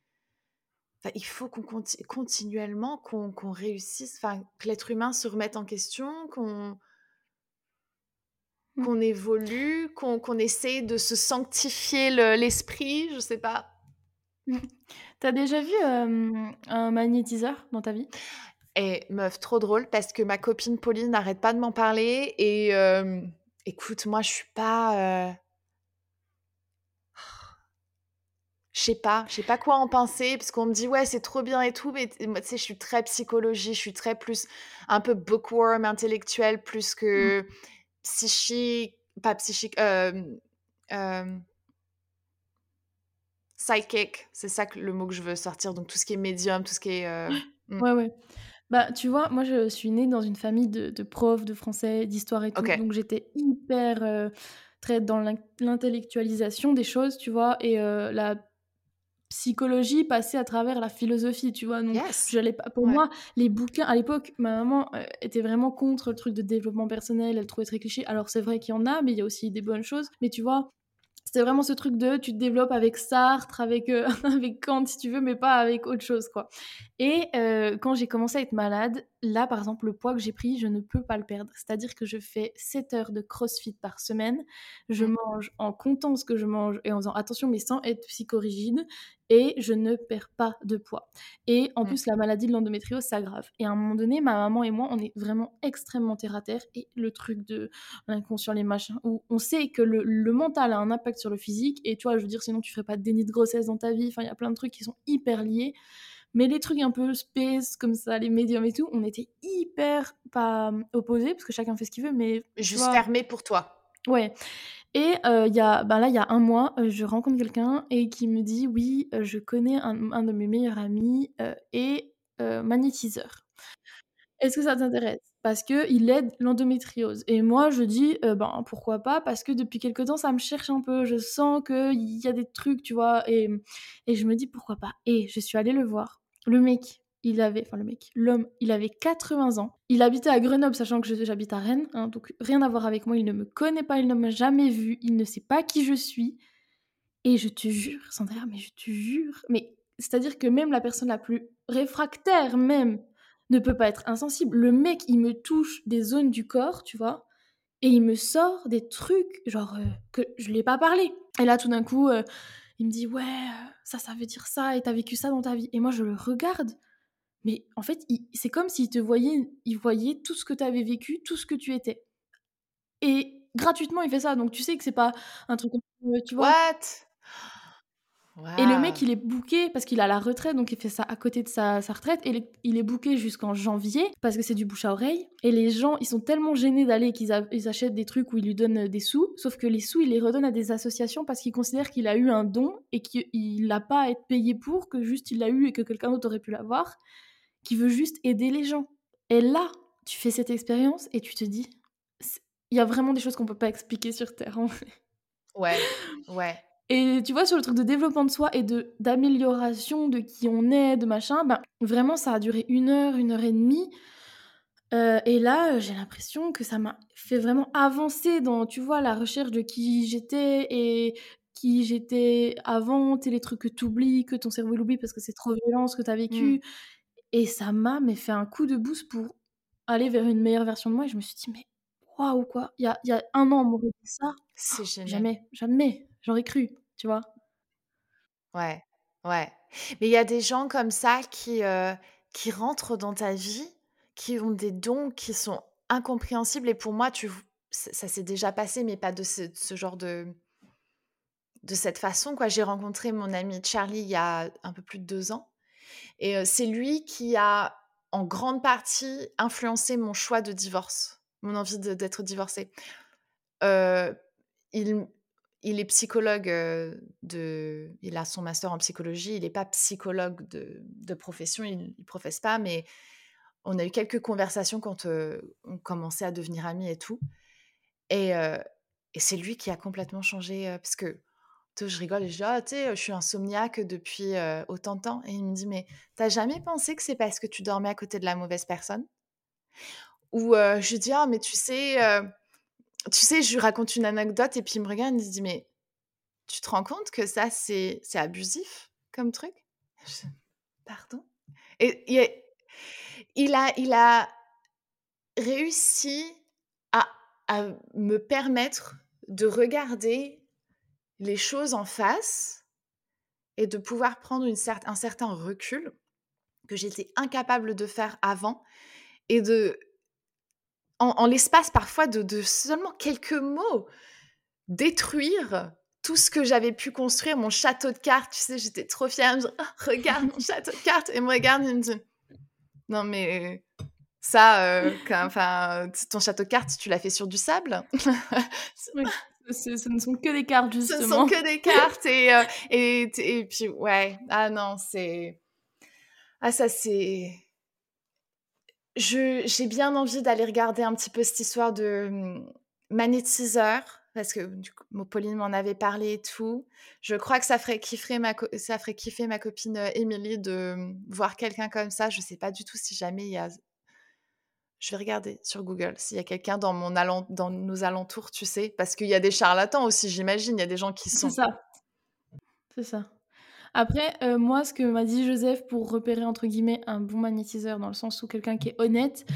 Speaker 2: il faut qu'on continuellement qu'on réussisse, enfin que l'être humain se remette en question, qu'on. Qu'on évolue, qu'on essaie de se sanctifier l'esprit, je sais pas.
Speaker 1: Mmh. T'as déjà vu un magnétiseur dans ta vie?
Speaker 2: Et eh, meuf, trop drôle parce que ma copine Pauline n'arrête pas de m'en parler et écoute, moi je suis pas. Je sais pas, je sais pas quoi en penser parce qu'on me dit ouais c'est trop bien et tout, mais tu sais je suis très psychologie, je suis très plus un peu bookworm intellectuel plus que mmh psychique, pas psychique, euh, psychic, c'est ça que, le mot que je veux sortir. Donc tout ce qui est médium, tout ce qui est. Euh,
Speaker 1: mmh. Ouais, ouais. Bah, tu vois, moi je suis née dans une famille de, de profs de français, d'histoire et tout. Donc j'étais hyper très dans l'intellectualisation des choses, tu vois. Et la psychologie passée à travers la philosophie, tu vois. Donc, j'allais pas. Pour moi, les bouquins à l'époque, ma maman euh, était vraiment contre le truc de développement personnel. Elle trouvait très cliché. Alors c'est vrai qu'il y en a, mais il y a aussi des bonnes choses. Mais tu vois, c'était vraiment ce truc de tu te développes avec Sartre, avec, euh, avec Kant si tu veux, mais pas avec autre chose quoi. Et euh, quand j'ai commencé à être malade, là par exemple, le poids que j'ai pris, je ne peux pas le perdre. C'est-à-dire que je fais 7 heures de crossfit par semaine, je mmh. mange en comptant ce que je mange et en faisant attention mais sans être psychorigide et je ne perds pas de poids. Et en mmh. plus, la maladie de l'endométriose s'aggrave. Et à un moment donné, ma maman et moi, on est vraiment extrêmement terre à terre. Et le truc de l'inconscient, les machins, où on sait que le, le, mental a un impact sur le physique. Et tu vois, je veux dire, sinon tu ferais pas de déni de grossesse dans ta vie. Enfin, il y a plein de trucs qui sont hyper liés. Mais les trucs un peu space, comme ça, les médiums et tout, on était hyper pas opposés, parce que chacun fait ce qu'il veut, mais.
Speaker 2: Juste fermé pour toi.
Speaker 1: Ouais. Et il y a, ben là, il y a un mois, je rencontre quelqu'un et qui me dit oui, je connais un, de mes meilleurs amis et magnétiseur. Est-ce que ça t'intéresse? Parce qu'il aide l'endométriose. Et moi, je dis, ben pourquoi pas? Parce que depuis quelque temps, ça me cherche un peu. Je sens qu'il y a des trucs, tu vois. Et, et je me dis, pourquoi pas? Et je suis allée le voir. Le mec, il avait, enfin le mec, l'homme, il avait 80 ans. Il habitait à Grenoble, sachant que j'habite à Rennes, hein, donc rien à voir avec moi. Il ne me connaît pas, il ne m'a jamais vu, il ne sait pas qui je suis. Et je te jure, Sandra, mais je te jure, mais c'est-à-dire que même la personne la plus réfractaire, même, ne peut pas être insensible. Le mec, il me touche des zones du corps, tu vois, et il me sort des trucs, genre, euh, que je l'ai pas parlé. Et là, tout d'un coup, euh, il me dit, ouais, euh, ça, ça veut dire ça, et t'as vécu ça dans ta vie. Et moi, je le regarde. Mais en fait, c'est comme s'il te voyait, il voyait tout ce que tu avais vécu, tout ce que tu étais. Et gratuitement, il fait ça. Donc tu sais que c'est pas un truc comme tu vois.
Speaker 2: What?
Speaker 1: Et le mec, il est booké parce qu'il a la retraite, donc il fait ça à côté de sa, retraite. Et il est booké jusqu'en janvier parce que c'est du bouche à oreille. Et les gens, ils sont tellement gênés d'aller qu'ils achètent des trucs où ils lui donnent des sous. Sauf que les sous, il les redonne à des associations parce qu'ils considèrent qu'il a eu un don et qu'il n'a pas à être payé pour, que juste il l'a eu et que quelqu'un d'autre aurait pu l'avoir. Qui veut juste aider les gens. Et là, tu fais cette expérience et tu te dis, il y a vraiment des choses qu'on peut pas expliquer sur Terre. En fait.
Speaker 2: Ouais, ouais.
Speaker 1: Et tu vois, sur le truc de développement de soi et de d'amélioration de qui on est, de machin, ben, vraiment, ça a duré une heure, une heure et demie. Euh, et là, j'ai l'impression que ça m'a fait vraiment avancer dans, tu vois, la recherche de qui j'étais et qui j'étais avant, les trucs que tu oublies, que ton cerveau l'oublie parce que c'est trop violent ce que tu as vécu. Mmh. Et ça m'a mais fait un coup de boost pour aller vers une meilleure version de moi. Et je me suis dit, mais waouh, quoi. Il y a, y a un an, on m'aurait dit ça.
Speaker 2: C'est génial.
Speaker 1: Jamais, jamais. J'aurais cru, tu vois.
Speaker 2: Ouais, ouais. Mais il y a des gens comme ça qui, euh, qui rentrent dans ta vie, qui ont des dons qui sont incompréhensibles. Et pour moi, tu, ça, s'est déjà passé, mais pas de ce, ce genre de, de cette façon. quoi. J'ai rencontré mon ami Charlie il y a un peu plus de deux ans. Et c'est lui qui a en grande partie influencé mon choix de divorce, mon envie d'être divorcée. Il, il est psychologue de. Il a son master en psychologie. Il n'est pas psychologue de, profession. Il ne professe pas, mais on a eu quelques conversations quand on commençait à devenir amis et tout. Et, et c'est lui qui a complètement changé. parce que je rigole et je dis ah, tu sais, je suis insomniaque depuis autant de temps. Et il me dit mais t'as jamais pensé que c'est parce que tu dormais à côté de la mauvaise personne? Ou je dis ah, mais tu sais tu sais, je lui raconte une anecdote et puis il me regarde et il me dit Mais tu te rends compte que ça, c'est abusif comme truc? Pardon? Et il a, il a réussi à, à me permettre de regarder les choses en face et de pouvoir prendre une un certain recul que j'étais incapable de faire avant et de en, l'espace parfois de, seulement quelques mots, détruire tout ce que j'avais pu construire, mon château de cartes. Tu sais, j'étais trop fière. Je «Ah, regarde mon château de cartes. Et me regarde et me dit Non, mais ça, euh, enfin, ton château de cartes, tu l'as fait sur du sable?
Speaker 1: ce, ne sont que des cartes, justement.
Speaker 2: Ce ne sont que des cartes. et, euh, et, et puis, ouais. Ah non, c'est. Ah, ça, c'est j'ai bien envie d'aller regarder un petit peu cette histoire de mmh, magnétiseur, parce que du coup, Pauline m'en avait parlé et tout. Je crois que ça ferait kiffer ma, ça ferait kiffer ma copine Émilie de mmh, voir quelqu'un comme ça. Je sais pas du tout si jamais il y a. Je vais regarder sur Google s'il y a quelqu'un dans, mon dans nos alentours, tu sais, parce qu'il y a des charlatans aussi, j'imagine. Il y a des gens qui sont.
Speaker 1: C'est ça. C'est ça. Après, euh, moi, ce que m'a dit Joseph pour repérer, entre guillemets, un bon magnétiseur, dans le sens où quelqu'un qui est honnête,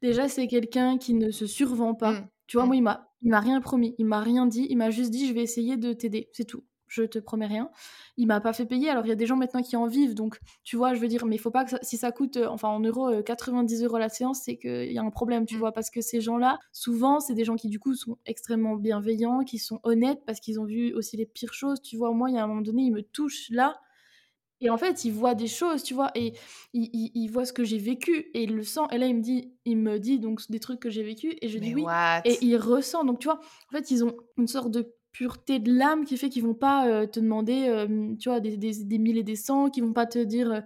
Speaker 1: déjà, c'est quelqu'un qui ne se survend pas. Mmh. Tu vois, moi, mmh. il m'a, il m'a rien promis, il m'a rien dit, il m'a juste dit, je vais essayer de t'aider, c'est tout. Je te promets rien. Il m'a pas fait payer. Alors, il y a des gens maintenant qui en vivent. Donc, tu vois, je veux dire, mais il faut pas que si ça coûte, euh, enfin, en euros, 90 euh, euros la séance, c'est qu'il y a un problème, tu mmh. vois. Parce que ces gens-là, souvent, c'est des gens qui, du coup, sont extrêmement bienveillants, qui sont honnêtes parce qu'ils ont vu aussi les pires choses. Tu vois, moi, il y a un moment donné, il me touche là et en fait, il voit des choses, tu vois, et il, il, voit ce que j'ai vécu et il le sent. Et là, il me dit, il me dit donc des trucs que j'ai vécu et je dis oui. Et il ressent. Donc, tu vois, en fait, ils ont une sorte de pureté de l'âme qui fait qu'ils vont pas euh, te demander, euh, tu vois, des, des, des, mille et des cents, qui vont pas te dire, euh,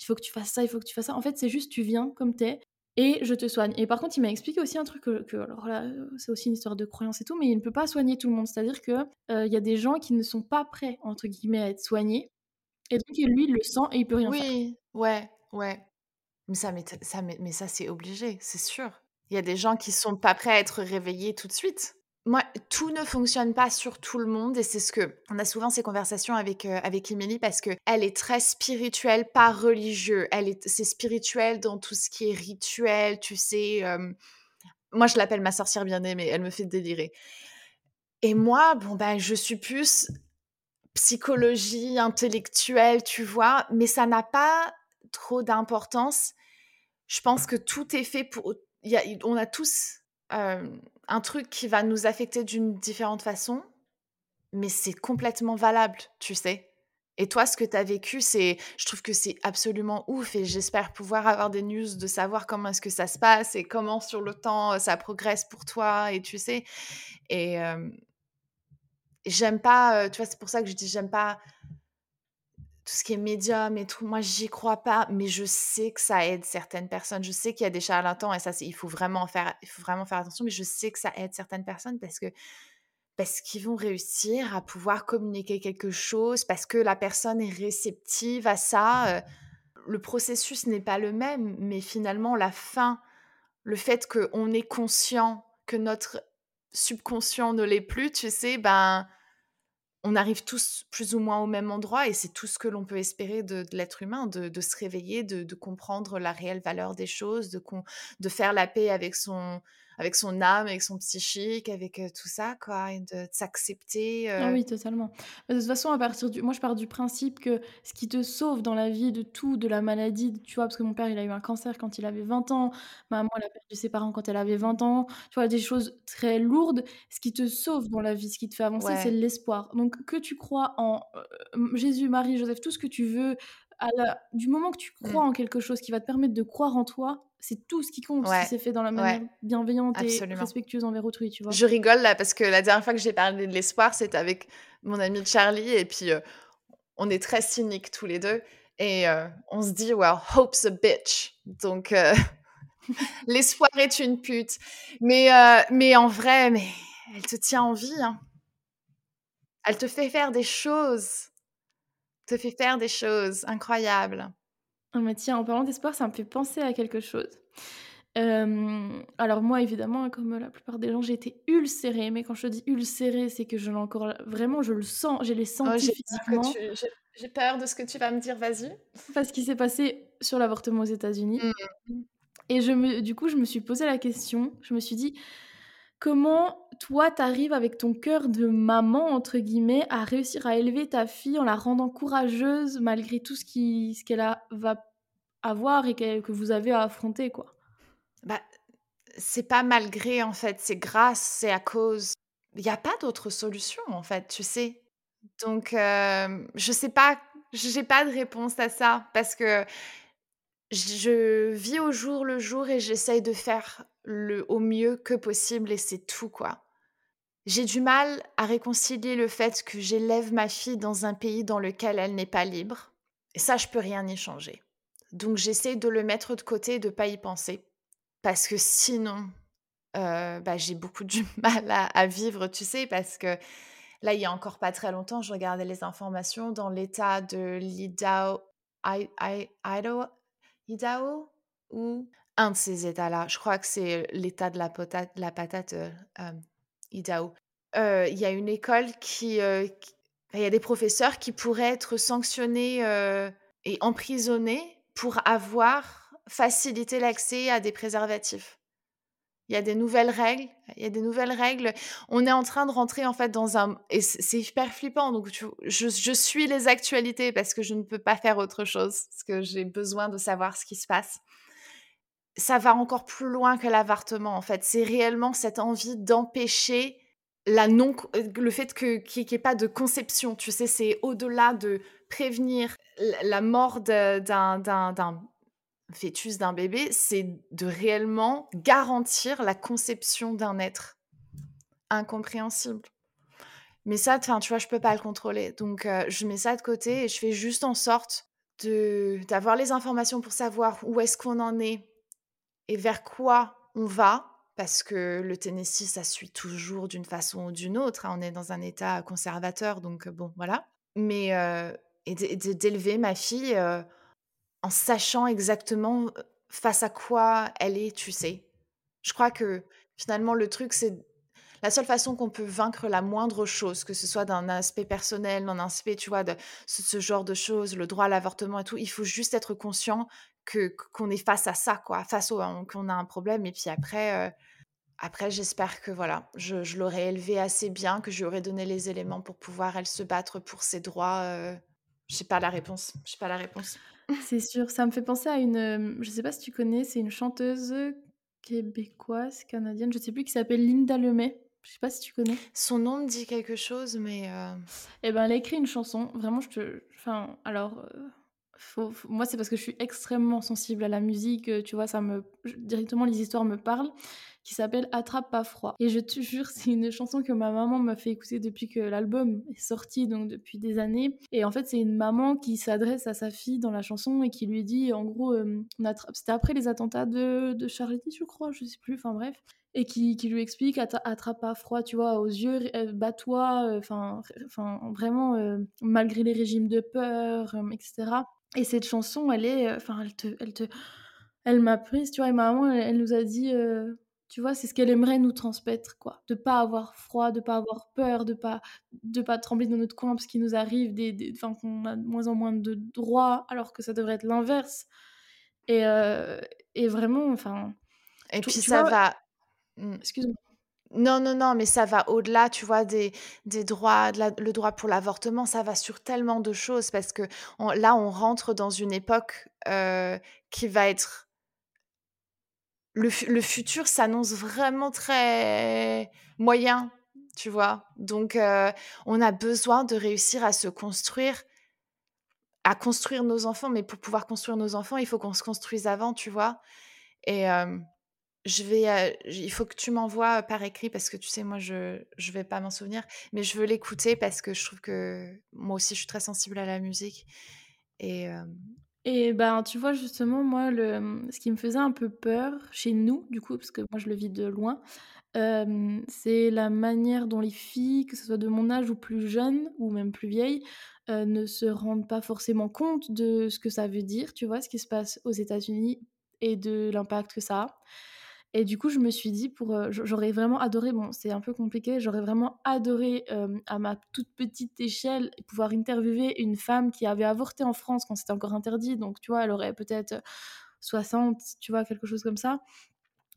Speaker 1: il faut que tu fasses ça, il faut que tu fasses ça. En fait, c'est juste, tu viens comme t'es et je te soigne. Et par contre, il m'a expliqué aussi un truc que, alors là, c'est aussi une histoire de croyance et tout, mais il ne peut pas soigner tout le monde. C'est-à-dire que il y a des gens qui ne sont pas prêts entre guillemets à être soignés et donc lui, il le sent et il peut rien faire.
Speaker 2: Oui, ouais, ouais. Mais ça, mais, ça, mais, ça c'est obligé, c'est sûr. Il y a des gens qui sont pas prêts à être réveillés tout de suite. Moi, tout ne fonctionne pas sur tout le monde et c'est ce que on a souvent ces conversations avec euh, avec Émilie parce que elle est très spirituelle, pas religieux. Elle est c'est spirituel dans tout ce qui est rituel, tu sais. moi, je l'appelle ma sorcière bien-aimée. Elle me fait délirer. Et moi, bon ben, je suis plus psychologie intellectuelle, tu vois, mais ça n'a pas trop d'importance. Je pense que tout est fait pour... Y a, on a tous un truc qui va nous affecter d'une différente façon, mais c'est complètement valable, tu sais? Et toi, ce que tu as vécu, c'est, je trouve que c'est absolument ouf et j'espère pouvoir avoir des news de savoir comment est-ce que ça se passe et comment sur le temps ça progresse pour toi et tu sais? Et, j'aime pas, tu vois, c'est pour ça que je dis j'aime pas tout ce qui est médium et tout, moi, j'y crois pas, mais je sais que ça aide certaines personnes. Je sais qu'il y a des charlatans et ça, il faut vraiment faire, il faut vraiment faire attention. Mais je sais que ça aide certaines personnes parce que parce qu'ils vont réussir à pouvoir communiquer quelque chose, parce que la personne est réceptive à ça. Euh, le processus n'est pas le même, mais finalement, la fin, le fait qu'on est conscient que notre subconscient ne l'est plus, tu sais, ben, on arrive tous plus ou moins au même endroit et c'est tout ce que l'on peut espérer de, l'être humain, de, se réveiller, de, comprendre la réelle valeur des choses, de, de faire la paix avec son, avec son âme, avec son psychique, avec tout ça, quoi, et de, s'accepter.
Speaker 1: Ah oui, totalement. De toute façon, à partir du, moi, je pars du principe que ce qui te sauve dans la vie de tout, de la maladie, tu vois, parce que mon père, il a eu un cancer quand il avait 20 ans, ma maman, elle a perdu ses parents quand elle avait 20 ans, tu vois, des choses très lourdes. Ce qui te sauve dans la vie, ce qui te fait avancer, c'est l'espoir. Donc, que tu crois en Jésus, Marie, Joseph, tout ce que tu veux, du moment que tu mmh. crois en quelque chose qui va te permettre de croire en toi, c'est tout ce qui compte si c'est fait dans la manière bienveillante et respectueuse envers autrui, tu vois.
Speaker 2: Je rigole là parce que la dernière fois que j'ai parlé de l'espoir, c'était avec mon ami Charlie et puis euh, on est très cyniques tous les deux et euh, on se dit well, hope's a bitch. Donc euh, l'espoir est une pute. Mais mais en vrai, mais elle te tient en vie hein. Elle te fait faire des choses te fait faire des choses incroyables.
Speaker 1: Ah tiens, en parlant d'espoir, ça me fait penser à quelque chose. alors moi, évidemment, comme la plupart des gens, j'ai été ulcérée. Mais quand je dis ulcérée, c'est que je l'ai encore... Vraiment, je le sens, j'ai les oh, senti physiquement.
Speaker 2: J'ai peur de ce que tu vas me dire, vas-y.
Speaker 1: Parce qu'il s'est passé sur l'avortement aux États-Unis. Mmh. Et je me, du coup, je me suis posé la question. Je me suis dit, Comment toi, t'arrives avec ton cœur de maman, entre guillemets, à réussir à élever ta fille en la rendant courageuse malgré tout ce qu'elle va avoir et que vous avez à affronter, quoi?
Speaker 2: Bah, C'est pas malgré, en fait, c'est grâce, c'est à cause. Il n'y a pas d'autre solution, en fait, tu sais? Donc, euh, je sais pas, j'ai pas de réponse à ça parce que je vis au jour le jour et j'essaye de faire le au mieux que possible et c'est tout quoi. J'ai du mal à réconcilier le fait que j'élève ma fille dans un pays dans lequel elle n'est pas libre. Et ça, je peux rien y changer. Donc j'essaie de le mettre de côté et de pas y penser. Parce que sinon, euh, bah, j'ai beaucoup du mal à, vivre, tu sais, parce que là, il y a encore pas très longtemps, je regardais les informations dans l'état de l'Idaho, Idaho ou? Un de ces États-là. Je crois que c'est l'État de la, patate, la patate euh, Idaho. Il y a une école qui, Il y a des professeurs qui pourraient être sanctionnés et emprisonnés pour avoir facilité l'accès à des préservatifs. Il y a des nouvelles règles. Il y a des nouvelles règles. On est en train de rentrer en fait dans un et c'est hyper flippant. Donc je, suis les actualités parce que je ne peux pas faire autre chose parce que j'ai besoin de savoir ce qui se passe. Ça va encore plus loin que l'avortement en fait. C'est réellement cette envie d'empêcher la non le fait que qu'il n'y ait pas de conception. Tu sais, c'est au-delà de prévenir la mort d'un fœtus d'un bébé, c'est de réellement garantir la conception d'un être. Incompréhensible. Mais ça, tu vois, je peux pas le contrôler. Donc, euh, je mets ça de côté et je fais juste en sorte d'avoir les informations pour savoir où est-ce qu'on en est et vers quoi on va. Parce que le Tennessee, ça suit toujours d'une façon ou d'une autre. Hein. On est dans un état conservateur, donc bon, voilà. Mais euh, d'élever ma fille euh, en sachant exactement face à quoi elle est, tu sais. Je crois que finalement, le truc, c'est la seule façon qu'on peut vaincre la moindre chose, que ce soit d'un aspect personnel, d'un aspect, tu vois, de ce, genre de choses, le droit à l'avortement et tout, il faut juste être conscient que qu'on est face à ça, quoi, face au qu'on a un problème. Et puis après, après, j'espère que voilà, je, l'aurais élevée assez bien, que je lui aurais donné les éléments pour pouvoir elle se battre pour ses droits. Je sais pas la réponse. Je sais pas la réponse.
Speaker 1: C'est sûr, ça me fait penser à une, je sais pas si tu connais, c'est une chanteuse québécoise, canadienne, je sais plus, qui s'appelle Linda Lemay. Je sais pas si tu connais.
Speaker 2: Son nom me dit quelque chose, mais.
Speaker 1: Eh ben, elle a écrit une chanson. Vraiment, je te. Enfin, alors. Moi, c'est parce que je suis extrêmement sensible à la musique. Tu vois, ça me. Directement, les histoires me parlent. qui s'appelle Attrape pas froid. Et je te jure, c'est une chanson que ma maman m'a fait écouter depuis que l'album est sorti, donc depuis des années. Et en fait, c'est une maman qui s'adresse à sa fille dans la chanson et qui lui dit, en gros, euh, c'était après les attentats de, de Charlie, je crois, je sais plus, enfin bref et qui, qui, lui explique attrape pas froid tu vois aux yeux bats-toi enfin enfin vraiment malgré les régimes de peur etc et cette chanson elle est enfin elle te elle te elle m'a prise tu vois et ma maman elle, nous a dit tu vois c'est ce qu'elle aimerait nous transmettre quoi de pas avoir froid de pas avoir peur de pas de pas trembler dans notre coin parce qu'il nous arrive des enfin qu'on a de moins en moins de droits alors que ça devrait être l'inverse et et vraiment enfin
Speaker 2: et puis ça va
Speaker 1: Mmh. Excuse-moi.
Speaker 2: Non, non, non, mais ça va au-delà, tu vois, des, droits, le droit pour l'avortement, ça va sur tellement de choses parce que là, on rentre dans une époque qui va être... Le, le futur s'annonce vraiment très moyen, tu vois? Donc, on a besoin de réussir à se construire, à construire nos enfants, mais pour pouvoir construire nos enfants, il faut qu'on se construise avant, tu vois? Et je vais, il faut que tu m'envoies par écrit parce que tu sais, moi, je je vais pas m'en souvenir, mais je veux l'écouter parce que je trouve que moi aussi, je suis très sensible à la musique et
Speaker 1: Et ben, tu vois, justement, moi, le, mmh, ce qui me faisait un peu peur chez nous, du coup, parce que moi, je le vis de loin, c'est la manière dont les filles, que ce soit de mon âge ou plus jeunes, ou même plus vieilles, ne se rendent pas forcément compte de ce que ça veut dire, tu vois, ce qui se passe aux États-Unis et de l'impact que ça a. Et du coup, je me suis dit, pour, j'aurais vraiment adoré, bon, c'est un peu compliqué, j'aurais vraiment adoré à ma toute petite échelle pouvoir interviewer une femme qui avait avorté en France quand c'était encore interdit. Donc, tu vois, elle aurait peut-être 60, tu vois, quelque chose comme ça.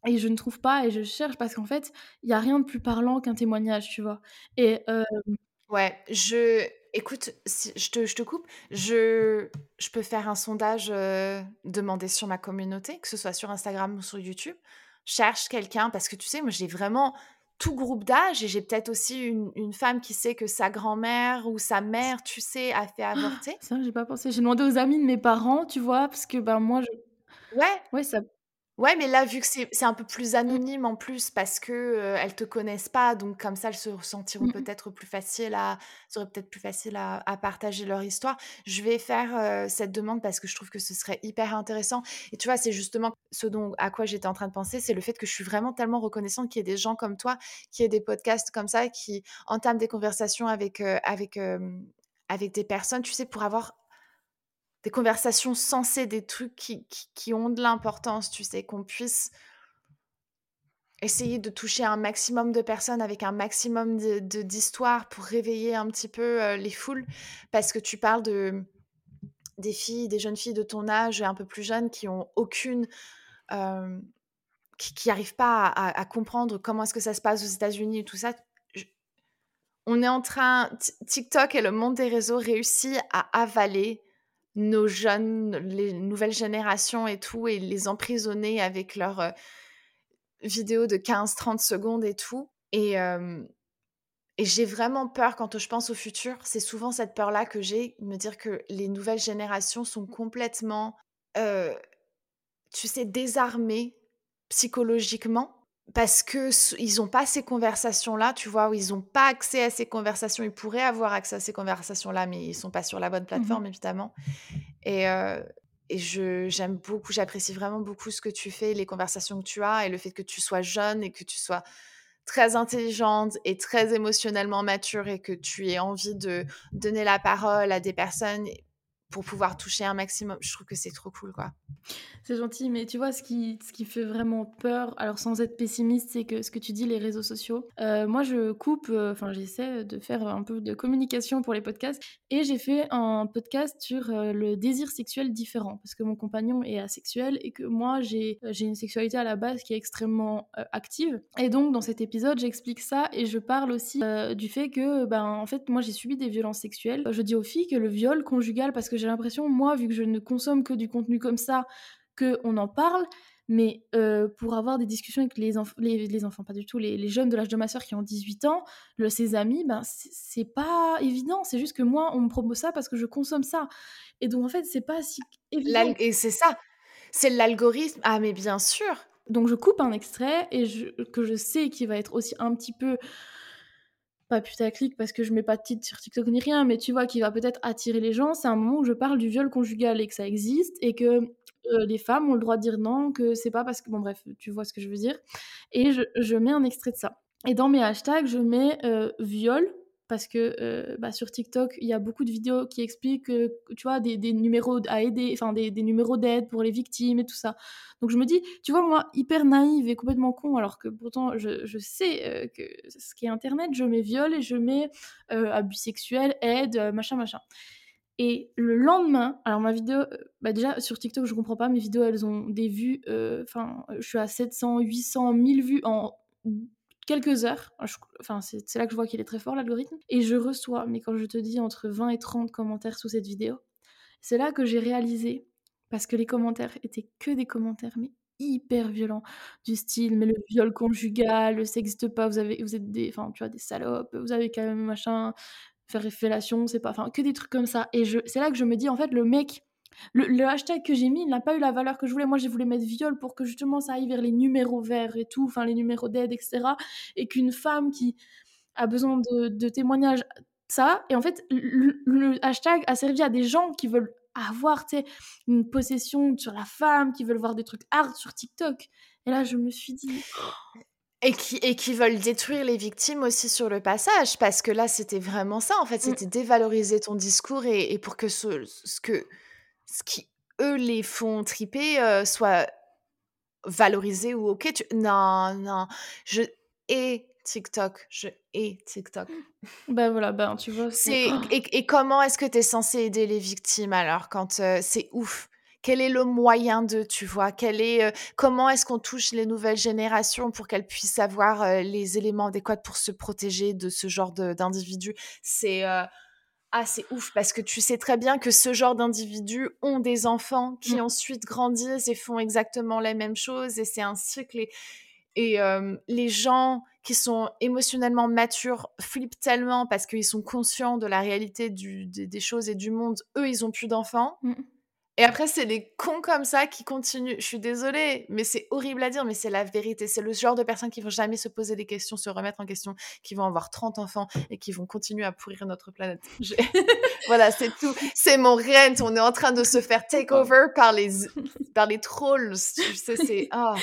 Speaker 1: Et je ne trouve pas, et je cherche, parce qu'en fait, il n'y a rien de plus parlant qu'un témoignage, tu vois. Et.
Speaker 2: Ouais, je. Écoute, je, te, je te coupe. Je, je peux faire un sondage demandé sur ma communauté, que ce soit sur Instagram ou sur YouTube cherche quelqu'un parce que tu sais, moi j'ai vraiment tout groupe d'âge et j'ai peut-être aussi une, femme qui sait que sa grand-mère ou sa mère, tu sais, a fait avorter.
Speaker 1: ça, j'ai pas pensé. J'ai demandé aux amis de mes parents, tu vois, parce que ben moi, je...
Speaker 2: Ouais.
Speaker 1: Ouais, ça,
Speaker 2: Ouais, mais là, vu que c'est un peu plus mmh. anonyme en plus, parce que euh, elles te connaissent pas, donc comme ça, elles se ressentiront mmh peut-être plus facile à, serait peut-être plus facile à, à, partager leur histoire. Je vais faire cette demande parce que je trouve que ce serait hyper intéressant. Et tu vois, c'est justement ce dont à quoi j'étais en train de penser, c'est le fait que je suis vraiment tellement reconnaissante qu'il y ait des gens comme toi, qui aient des podcasts comme ça, qui entament des conversations avec avec avec des personnes, tu sais, pour avoir des conversations sensées, des trucs qui, qui, ont de l'importance, tu sais, qu'on puisse essayer de toucher un maximum de personnes avec un maximum de, d'histoires pour réveiller un petit peu euh, les foules, parce que tu parles de des filles, des jeunes filles de ton âge, un peu plus jeunes, qui ont aucune... Euh, qui n'arrivent pas à, à, comprendre comment est-ce que ça se passe aux États-Unis et tout ça. on est en train, TikTok et le monde des réseaux réussit à avaler nos jeunes, les nouvelles générations et tout, et les emprisonner avec leurs euh, vidéos de 15-30 secondes et tout. Et, et j'ai vraiment peur quand je pense au futur. C'est souvent cette peur-là que j'ai, me dire que les nouvelles générations sont complètement, euh, tu sais, désarmées psychologiquement parce que ils n'ont pas ces conversations-là, tu vois, où ils n'ont pas accès à ces conversations. Ils pourraient avoir accès à ces conversations-là, mais ils sont pas sur la bonne mmh plateforme, évidemment. Et, euh, et je, j'aime beaucoup, j'apprécie vraiment beaucoup ce que tu fais, les conversations que tu as, et le fait que tu sois jeune et que tu sois très intelligente et très émotionnellement mature et que tu aies envie de donner la parole à des personnes pour pouvoir toucher un maximum. Je trouve que c'est trop cool, quoi.
Speaker 1: C'est gentil, mais tu vois, ce qui, ce qui fait vraiment peur, alors sans être pessimiste, c'est que ce que tu dis, les réseaux sociaux. Euh, moi, je coupe, euh, enfin, j'essaie de faire un peu de communication pour les podcasts, et j'ai fait un podcast sur euh, le désir sexuel différent, parce que mon compagnon est asexuel et que moi, j'ai une sexualité à la base qui est extrêmement active. Et donc, dans cet épisode, j'explique ça et je parle aussi du fait que, ben, en fait, moi, j'ai subi des violences sexuelles. Je dis aux filles que le viol conjugal, parce que j'ai l'impression, moi, vu que je ne consomme que du contenu comme ça, qu'on en parle, mais euh, pour avoir des discussions avec les, les, enfants, pas du tout, les, jeunes de l'âge de ma soeur qui ont 18 ans, le, ses amis, ben, c'est pas évident. C'est juste que moi, on me propose ça parce que je consomme ça. Et donc, en fait, c'est pas si évident.
Speaker 2: Et c'est ça. C'est l'algorithme. Ah, mais bien sûr.
Speaker 1: Donc je coupe un extrait et je, que je sais qu'il va être aussi un petit peu pas putaclic parce que je mets pas de titre sur TikTok ni rien, mais tu vois, qui va peut-être attirer les gens, c'est un moment où je parle du viol conjugal et que ça existe et que euh, les femmes ont le droit de dire non, que c'est pas parce que. Bon, bref, tu vois ce que je veux dire. Et je, mets un extrait de ça. Et dans mes hashtags, je mets euh, viol parce que euh, bah, sur TikTok, il y a beaucoup de vidéos qui expliquent, tu vois, des, numéros à aider, enfin des, numéros d'aide pour les victimes et tout ça. Donc je me dis, tu vois, moi, hyper naïve et complètement con, alors que pourtant je, je sais euh, que ce qui est Internet, je mets viol et je mets euh, abus sexuel, aide, machin, machin. Et le lendemain, alors ma vidéo, bah déjà sur TikTok, je comprends pas, mes vidéos, elles ont des vues, enfin, je suis à 700, 800, 1000 vues en quelques heures. Enfin, c'est là que je vois qu'il est très fort, l'algorithme. Et je reçois, mais quand je te dis entre 20 et 30 commentaires sous cette vidéo, c'est là que j'ai réalisé, parce que les commentaires étaient que des commentaires, mais hyper violents, du style, mais le viol conjugal, ça n'existe pas, vous, avez, vous êtes des, enfin, tu vois, des salopes, vous avez quand même machin, faire révélation, c'est pas, enfin, que des trucs comme ça. Et c'est là que je me dis, en fait, le mec, le, hashtag que j'ai mis, il n'a pas eu la valeur que je voulais. Moi, j'ai voulu mettre viol pour que justement ça aille vers les numéros verts et tout, enfin les numéros d'aide, etc. Et qu'une femme qui a besoin de, témoignages, ça. Et en fait, le, hashtag a servi à des gens qui veulent avoir une possession sur la femme, qui veulent voir des trucs hard sur TikTok. Et là, je me suis dit.
Speaker 2: Et qui, et qui veulent détruire les victimes aussi sur le passage, parce que là, c'était vraiment ça, en fait, c'était dévaloriser ton discours et, et pour que ce, ce que ce qui, eux, les font triper euh, soit valorisé ou ok. Tu... Non, non. Je hais TikTok. Je hais TikTok.
Speaker 1: Ben voilà, ben tu vois.
Speaker 2: C'est... Et, et, comment est-ce que tu es censé aider les victimes alors quand euh, c'est ouf? Quel est le moyen de, tu vois? Quel est, euh, Comment est-ce qu'on touche les nouvelles générations pour qu'elles puissent avoir les éléments adéquats pour se protéger de ce genre d'individus? C'est ah, c'est ouf parce que tu sais très bien que ce genre d'individus ont des enfants qui mmh. ensuite grandissent et font exactement la même chose et c'est un cycle. Et, les gens qui sont émotionnellement matures flippent tellement parce qu'ils sont conscients de la réalité des, choses et du monde. Eux, ils ont plus d'enfants. Mmh. Et après, c'est des cons comme ça qui continuent. Je suis désolée, mais c'est horrible à dire, mais c'est la vérité. C'est le genre de personnes qui vont jamais se poser des questions, se remettre en question, qui vont avoir 30 enfants et qui vont continuer à pourrir notre planète. voilà, c'est tout. C'est mon rent. On est en train de se faire take over par les, par les trolls. Tu sais, c'est. Ah.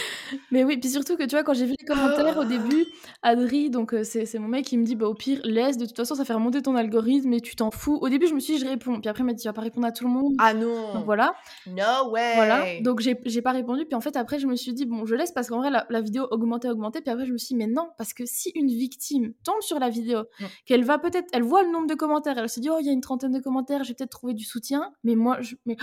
Speaker 1: Mais oui, puis surtout que tu vois, quand j'ai vu les commentaires au début, Adri, donc euh, c'est mon mec, qui me dit bah, au pire, laisse, de toute façon, ça fait remonter ton algorithme et tu t'en fous. Au début, je me suis dit, je réponds. Puis après, il m'a dit, tu vas pas répondre à tout le monde.
Speaker 2: Ah non.
Speaker 1: Donc voilà.
Speaker 2: No way.
Speaker 1: Voilà. Donc j'ai pas répondu. Puis en fait, après, je me suis dit, bon, je laisse parce qu'en vrai, la, vidéo augmentait, augmentait. Puis après, je me suis dit, mais non, parce que si une victime tombe sur la vidéo, mm. qu'elle va peut-être, elle voit le nombre de commentaires, elle se dit, oh, il y a une trentaine de commentaires, je vais peut-être trouver du soutien. Mais moi, je, mais,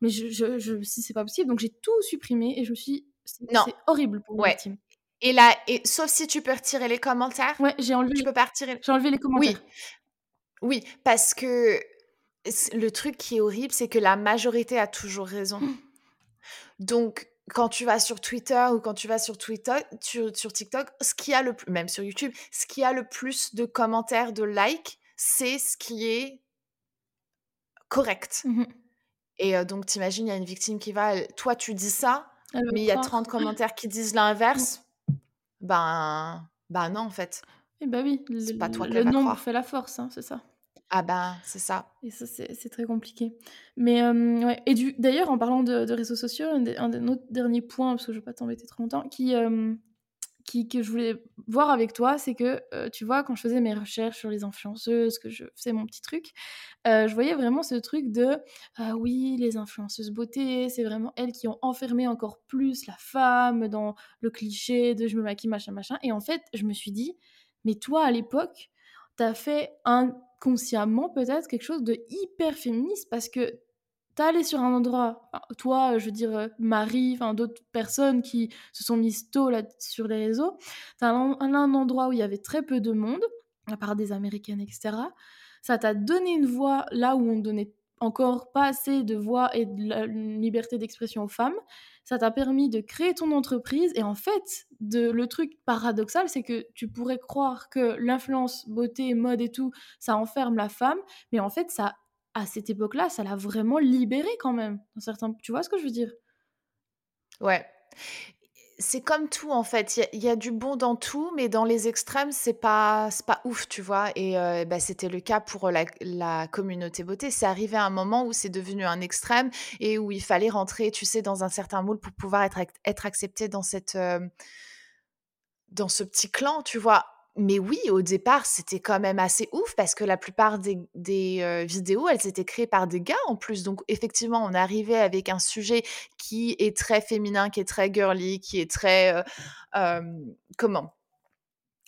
Speaker 1: mais je, je, si c'est pas possible. Donc j'ai tout supprimé et je me suis dit, c'est horrible pour une victime.
Speaker 2: Et là, et, sauf si tu peux retirer les commentaires.
Speaker 1: Ouais, j'ai enlevé.
Speaker 2: Tu peux pas retirer.
Speaker 1: J'ai enlevé les commentaires.
Speaker 2: Oui. Oui, parce que le truc qui est horrible, c'est que la majorité a toujours raison. Mmh. Donc, quand tu vas sur Twitter ou quand tu vas sur Twitter, sur, TikTok, ce qui a le plus, même sur YouTube, ce qui a le plus de commentaires, de likes, c'est ce qui est correct. Mmh Et euh, donc, t'imagines, il y a une victime qui va, toi, tu dis ça, mais il y a 30 commentaires qui disent l'inverse. Ben, ben non, en fait.
Speaker 1: Et eh bah oui, le, pas toi le nombre fait la force, hein, c'est ça.
Speaker 2: Ah ben, c'est ça.
Speaker 1: Et ça, c'est très compliqué. Mais ouais. Et d'ailleurs, en parlant de, réseaux sociaux, un, un, autre dernier point, parce que je ne vais pas t'embêter trop longtemps, qui, qui, que je voulais voir avec toi, c'est que, tu vois, quand je faisais mes recherches sur les influenceuses, que je faisais mon petit truc, je voyais vraiment ce truc de ah oui, les influenceuses beauté, c'est vraiment elles qui ont enfermé encore plus la femme dans le cliché de je me maquille, machin, machin. Et en fait, je me suis dit, mais toi, à l'époque, t'as fait un consciemment peut-être quelque chose de hyper féministe parce que t'es allé sur un endroit, toi, je veux dire euh, Marie, enfin d'autres personnes qui se sont mises tôt là sur les réseaux, t'as un, un endroit où il y avait très peu de monde, à part des Américaines, etc. Ça t'a donné une voix là où on donnait encore pas assez de voix et de liberté d'expression aux femmes. Ça t'a permis de créer ton entreprise et en fait, de, le truc paradoxal, c'est que tu pourrais croire que l'influence beauté, mode et tout, ça enferme la femme, mais en fait, ça, à cette époque-là, ça l'a vraiment libérée quand même. Dans certains, tu vois ce que je veux dire?
Speaker 2: Ouais. C'est comme tout en fait. Il y, a du bon dans tout, mais dans les extrêmes, c'est pas, pas ouf, tu vois. Et bah, c'était le cas pour la, communauté beauté. C'est arrivé à un moment où c'est devenu un extrême et où il fallait rentrer, tu sais, dans un certain moule pour pouvoir être, accepté cette, dans ce petit clan, tu vois mais oui, au départ, c'était quand même assez ouf parce que la plupart des, vidéos, elles étaient créées par des gars en plus. Donc, effectivement, on arrivait avec un sujet qui est très féminin, qui est très girly, qui est très. comment?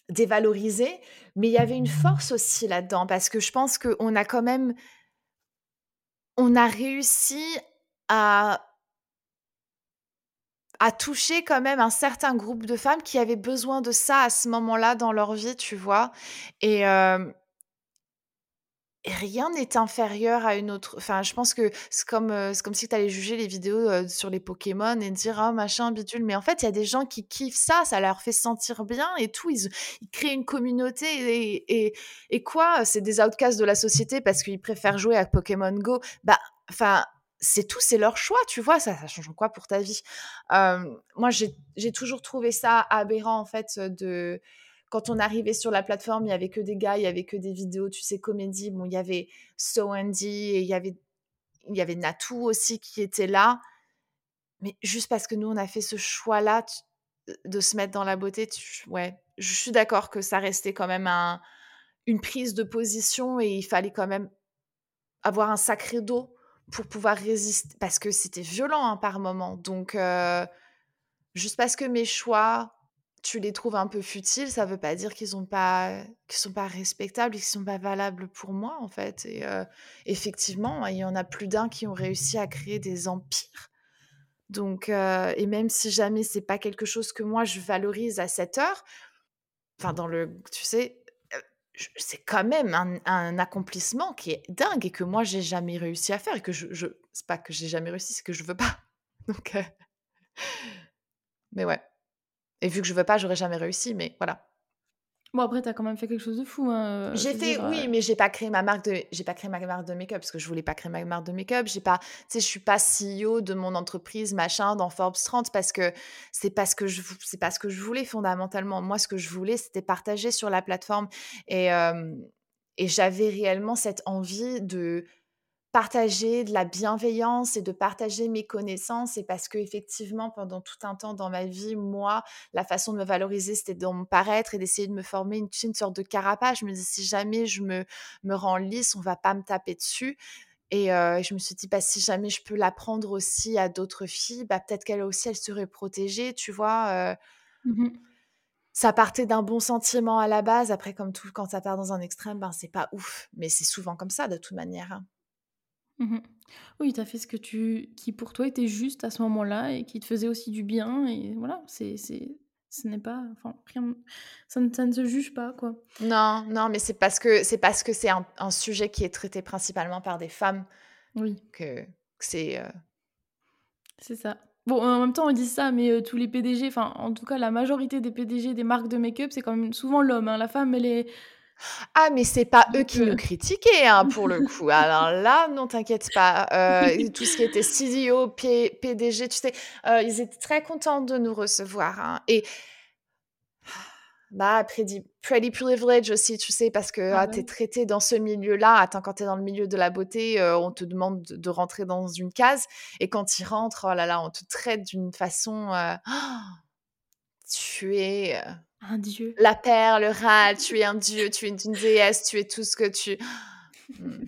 Speaker 2: Dévalorisé. Mais il y avait une force aussi là-dedans parce que je pense qu'on a quand même. On a réussi à a touché quand même un certain groupe de femmes qui avaient besoin de ça à ce moment-là dans leur vie, tu vois. Et, rien n'est inférieur à une autre. Enfin, je pense que c'est comme, c'est comme si tu allais juger les vidéos sur les Pokémon et dire oh machin, bidule. Mais en fait, il y a des gens qui kiffent ça, ça leur fait sentir bien et tout. Ils, créent une communauté et, et, et quoi? C'est des outcasts de la société parce qu'ils préfèrent jouer à Pokémon Go. Bah, enfin c'est tout, c'est leur choix, tu vois, ça, ça change quoi pour ta vie? Moi, j'ai toujours trouvé ça aberrant, en fait, de... Quand on arrivait sur la plateforme, il y avait que des gars, il y avait que des vidéos, tu sais, comédie. Bon, il y avait So Andy et il y avait, il y avait Natou aussi qui était là. Mais juste parce que nous, on a fait ce choix-là de se mettre dans la beauté, ouais, je suis d'accord que ça restait quand même un, une prise de position et il fallait quand même avoir un sacré dos pour pouvoir résister, parce que c'était violent hein, par moment. Donc, juste parce que mes choix, tu les trouves un peu futiles, ça veut pas dire qu'ils qu'ils sont pas respectables et qu'ils sont pas valables pour moi, en fait. Et effectivement, il y en a plus d'un qui ont réussi à créer des empires. Donc, et même si jamais c'est pas quelque chose que moi je valorise à cette heure, enfin dans le, tu sais, c'est quand même un, accomplissement qui est dingue et que moi j'ai jamais réussi à faire et que je, c'est pas que j'ai jamais réussi c'est que je veux pas. Euh, mais ouais. Et vu que je veux pas j'aurais jamais réussi mais voilà
Speaker 1: Bon, après, tu as quand même fait quelque chose de fou. Hein,
Speaker 2: euh, j'ai fait, oui, euh mais j'ai pas créé ma marque de, j'ai pas créé ma marque de make-up parce que je voulais pas créer ma marque de make-up. J'ai pas, tu sais, je suis pas CEO de mon entreprise, machin, dans Forbes 30 parce que c'est pas ce que je, c'est pas ce que je voulais fondamentalement. Moi, ce que je voulais, c'était partager sur la plateforme et, et j'avais réellement cette envie de partager de la bienveillance et de partager mes connaissances et parce que effectivement pendant tout un temps dans ma vie moi la façon de me valoriser c'était de me paraître et d'essayer de me former une, une sorte de carapace je me dis si jamais je me me rends lisse on va pas me taper dessus et je me suis dit bah si jamais je peux l'apprendre aussi à d'autres filles bah peut-être qu'elle aussi elle serait protégée tu vois mmh ça partait d'un bon sentiment à la base. Après, comme tout, quand ça part dans un extrême, ben, c'est pas ouf. Mais c'est souvent comme ça, de toute manière. Hein.
Speaker 1: Mmh oui, tu as fait ce que tu qui pour toi était juste à ce moment-là et qui te faisait aussi du bien et voilà, c'est c'est ce n'est pas enfin rien ça ne ça ne se juge pas quoi.
Speaker 2: Non, non, mais c'est parce que c'est parce que c'est un un sujet qui est traité principalement par des femmes
Speaker 1: Oui.
Speaker 2: que c'est, euh
Speaker 1: C'est ça. Bon, en même temps, on dit ça, mais tous les PDG, enfin, en tout cas, la majorité des PDG des marques de make-up, c'est quand même souvent l'homme, hein. La femme, elle est
Speaker 2: ah, mais c'est pas eux qui nous critiquaient, hein, pour le coup. Alors là, non, t'inquiète pas. Euh, tout ce qui était CDO, P PDG, tu sais, euh, ils étaient très contents de nous recevoir. Hein. Et bah, pretty, pretty privilege aussi, tu sais, parce que ah, ah, tu es traité dans ce milieu-là. Attends, quand tu es dans le milieu de la beauté, euh, on te demande de, rentrer dans une case. Et quand tu rentres, oh là là, on te traite d'une façon. tu es
Speaker 1: un dieu.
Speaker 2: La perle rare, tu es un dieu, tu es une déesse, tu es tout ce que tu.
Speaker 1: Hmm.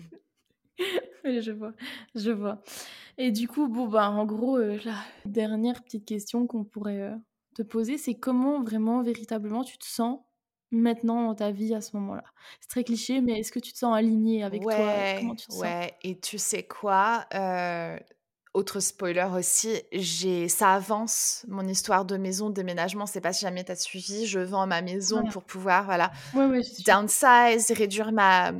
Speaker 1: je vois, je vois. Et du coup, bon, bah, en gros, euh, la dernière petite question qu'on pourrait euh, te poser, c'est comment vraiment, véritablement, tu te sens maintenant dans ta vie à ce moment-là? C'est très cliché, mais est-ce que tu te sens aligné avec toi?
Speaker 2: Comment tu te ouais. Et tu sais quoi euh, autre spoiler aussi, j'ai ça avance mon histoire de maison, déménagement, c'est pas si jamais tu as suivi, je vends ma maison pour pouvoir voilà, downsize, réduire ma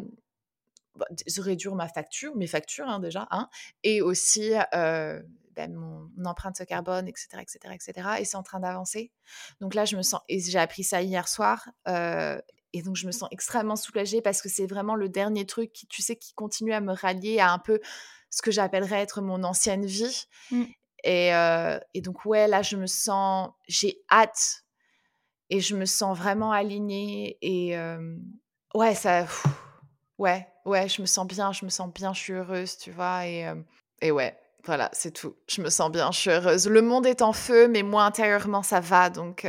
Speaker 2: bah, réduire ma facture, mes factures hein, déjà, hein, et aussi euh, ben, mon, empreinte carbone, etc., etc., etc. Et c'est en train d'avancer. Donc là, je me sens et j'ai appris ça hier soir. Euh, et donc, je me sens extrêmement soulagée parce que c'est vraiment le dernier truc qui, tu sais, qui continue à me rallier à un peu ce que j'appellerais être mon ancienne vie. Mmh. Et, et donc, ouais, là, je me sens, j'ai hâte et je me sens vraiment alignée. Et ouais, ça, ouais, ouais, je me sens bien, je me sens bien, je suis heureuse, tu vois. Et, et ouais, voilà, c'est tout. Je me sens bien, je suis heureuse. Le monde est en feu, mais moi, intérieurement, ça va. Donc,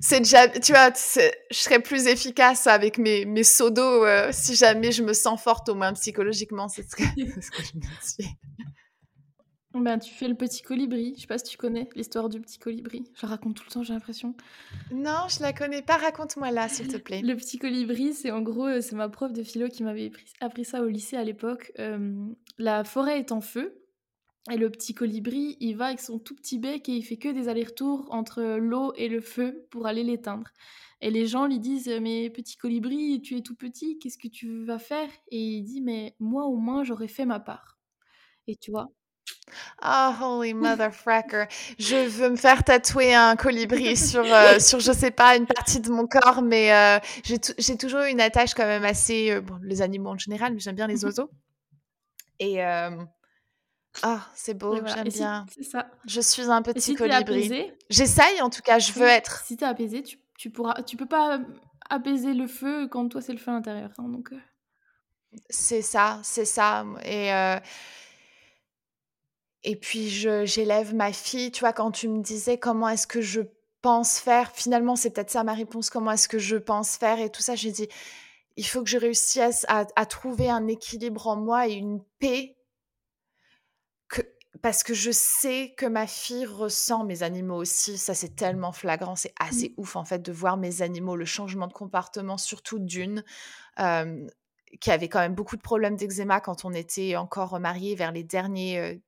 Speaker 2: c'est déjà, tu vois, je serais plus efficace avec mes, mes seaux d'eau si jamais je me sens forte, au moins psychologiquement. C'est ce que, je me dis.
Speaker 1: Ben, tu fais le petit colibri. Je sais pas si tu connais l'histoire du petit colibri. Je la raconte tout le temps, j'ai l'impression.
Speaker 2: Non, je la connais pas. Raconte-moi là, s'il te plaît.
Speaker 1: Le petit colibri, c'est en gros, c'est ma prof de philo qui m'avait appris ça au lycée à l'époque. la forêt est en feu et le petit colibri, il va avec son tout petit bec et il fait que des allers-retours entre l'eau et le feu pour aller l'éteindre. Et les gens lui disent Mais petit colibri, tu es tout petit, qu'est-ce que tu vas faire? Et il dit Mais moi au moins j'aurais fait ma part. Et tu vois
Speaker 2: Oh, holy motherfucker. Je veux me faire tatouer un colibri sur, euh, sur je sais pas, une partie de mon corps, mais euh, j'ai toujours une attache quand même assez. Euh, bon, les animaux en général, mais j'aime bien les oiseaux. Et. Ah, c'est beau, j'aime bien.
Speaker 1: C'est ça.
Speaker 2: Je suis un petit colibri. J'essaye, en tout cas, je veux être.
Speaker 1: Si t'es apaisé, tu, tu, pourras, tu peux pas apaiser le feu quand toi c'est le feu à l'intérieur. Hein, donc.
Speaker 2: C'est ça, c'est ça. Et et puis j'élève ma fille, tu vois, quand tu me disais comment est-ce que je pense faire, finalement c'est peut-être ça ma réponse, comment est-ce que je pense faire et tout ça, j'ai dit, il faut que je réussisse à, à, trouver un équilibre en moi et une paix, parce que je sais que ma fille ressent mes animaux aussi, ça c'est tellement flagrant, c'est assez mmh. ouf en fait de voir mes animaux, le changement de comportement, surtout d'une. qui avait quand même beaucoup de problèmes d'eczéma quand on était encore mariés vers les derniers,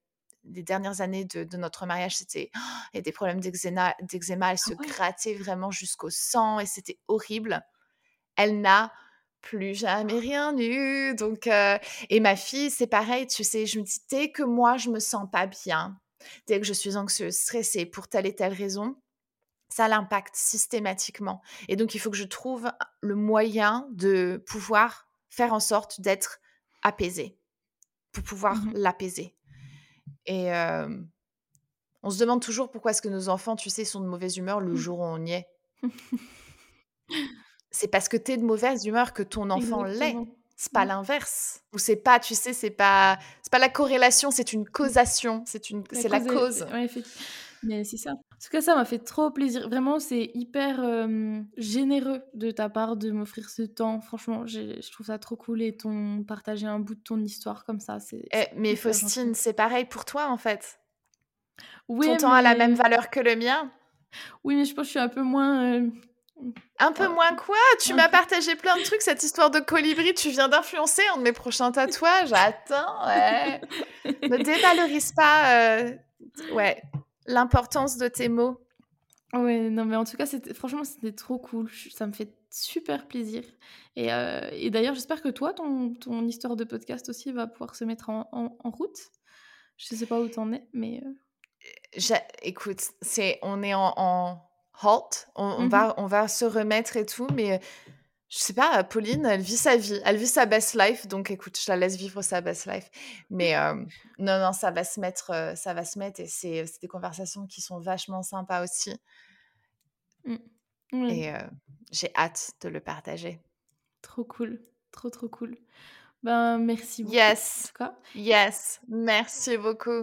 Speaker 2: les dernières années de, notre mariage, c'était il y a des problèmes d'eczéma, elle se ah grattait vraiment jusqu'au sang et c'était horrible. Elle n'a plus jamais rien eu. Donc, et ma fille, c'est pareil, tu sais, je me dis, dès que moi, je me sens pas bien, dès que je suis anxieuse, stressée pour telle et telle raison, ça l'impacte systématiquement. Et donc, il faut que je trouve le moyen de pouvoir faire en sorte d'être apaisée, pour pouvoir mmh l'apaiser. Et on se demande toujours pourquoi est-ce que nos enfants, tu sais, sont de mauvaise humeur le mmh. jour où on y est. c'est parce que tu es de mauvaise humeur que ton enfant l'est. C'est pas mmh. l'inverse. Ou c'est pas, tu sais, c'est pas, c'est pas la corrélation, c'est une causation. C'est une, c'est la cause.
Speaker 1: Mais c'est ça. En tout cas, ça m'a fait trop plaisir. Vraiment, c'est hyper généreux de ta part de m'offrir ce temps. Franchement, je trouve ça trop cool et ton partager un bout de ton histoire comme ça. c'est
Speaker 2: eh, mais Faustine, c'est pareil pour toi en fait. Oui, ton temps a la même valeur que le mien.
Speaker 1: Oui, mais je pense que je suis un peu moins.
Speaker 2: Un peu moins quoi? Tu m'as partagé plein de trucs, cette histoire de colibri, tu viens d'influencer un de mes prochains tatouages. Attends, ouais. ne dévalorise pas. Euh, ouais l'importance de tes mots.
Speaker 1: Ouais, non, mais en tout cas, franchement, c'était trop cool. Ça me fait super plaisir. Et, euh, et d'ailleurs, j'espère que toi, ton, ton, histoire de podcast aussi va pouvoir se mettre en, en, route. Je sais pas où t'en es, mais.
Speaker 2: Euh. Écoute, c'est, on est en, en halt. On, mmh va, on va se remettre et tout, mais je sais pas, Pauline, elle vit sa vie, elle vit sa best life, donc écoute, je la laisse vivre sa best life. Mais non, non, ça va se mettre, ça va se mettre, et c'est des conversations qui sont vachement sympas aussi. Mmh. Et j'ai hâte de le partager.
Speaker 1: Trop cool, trop trop cool. Ben merci beaucoup.
Speaker 2: Yes, yes, merci beaucoup.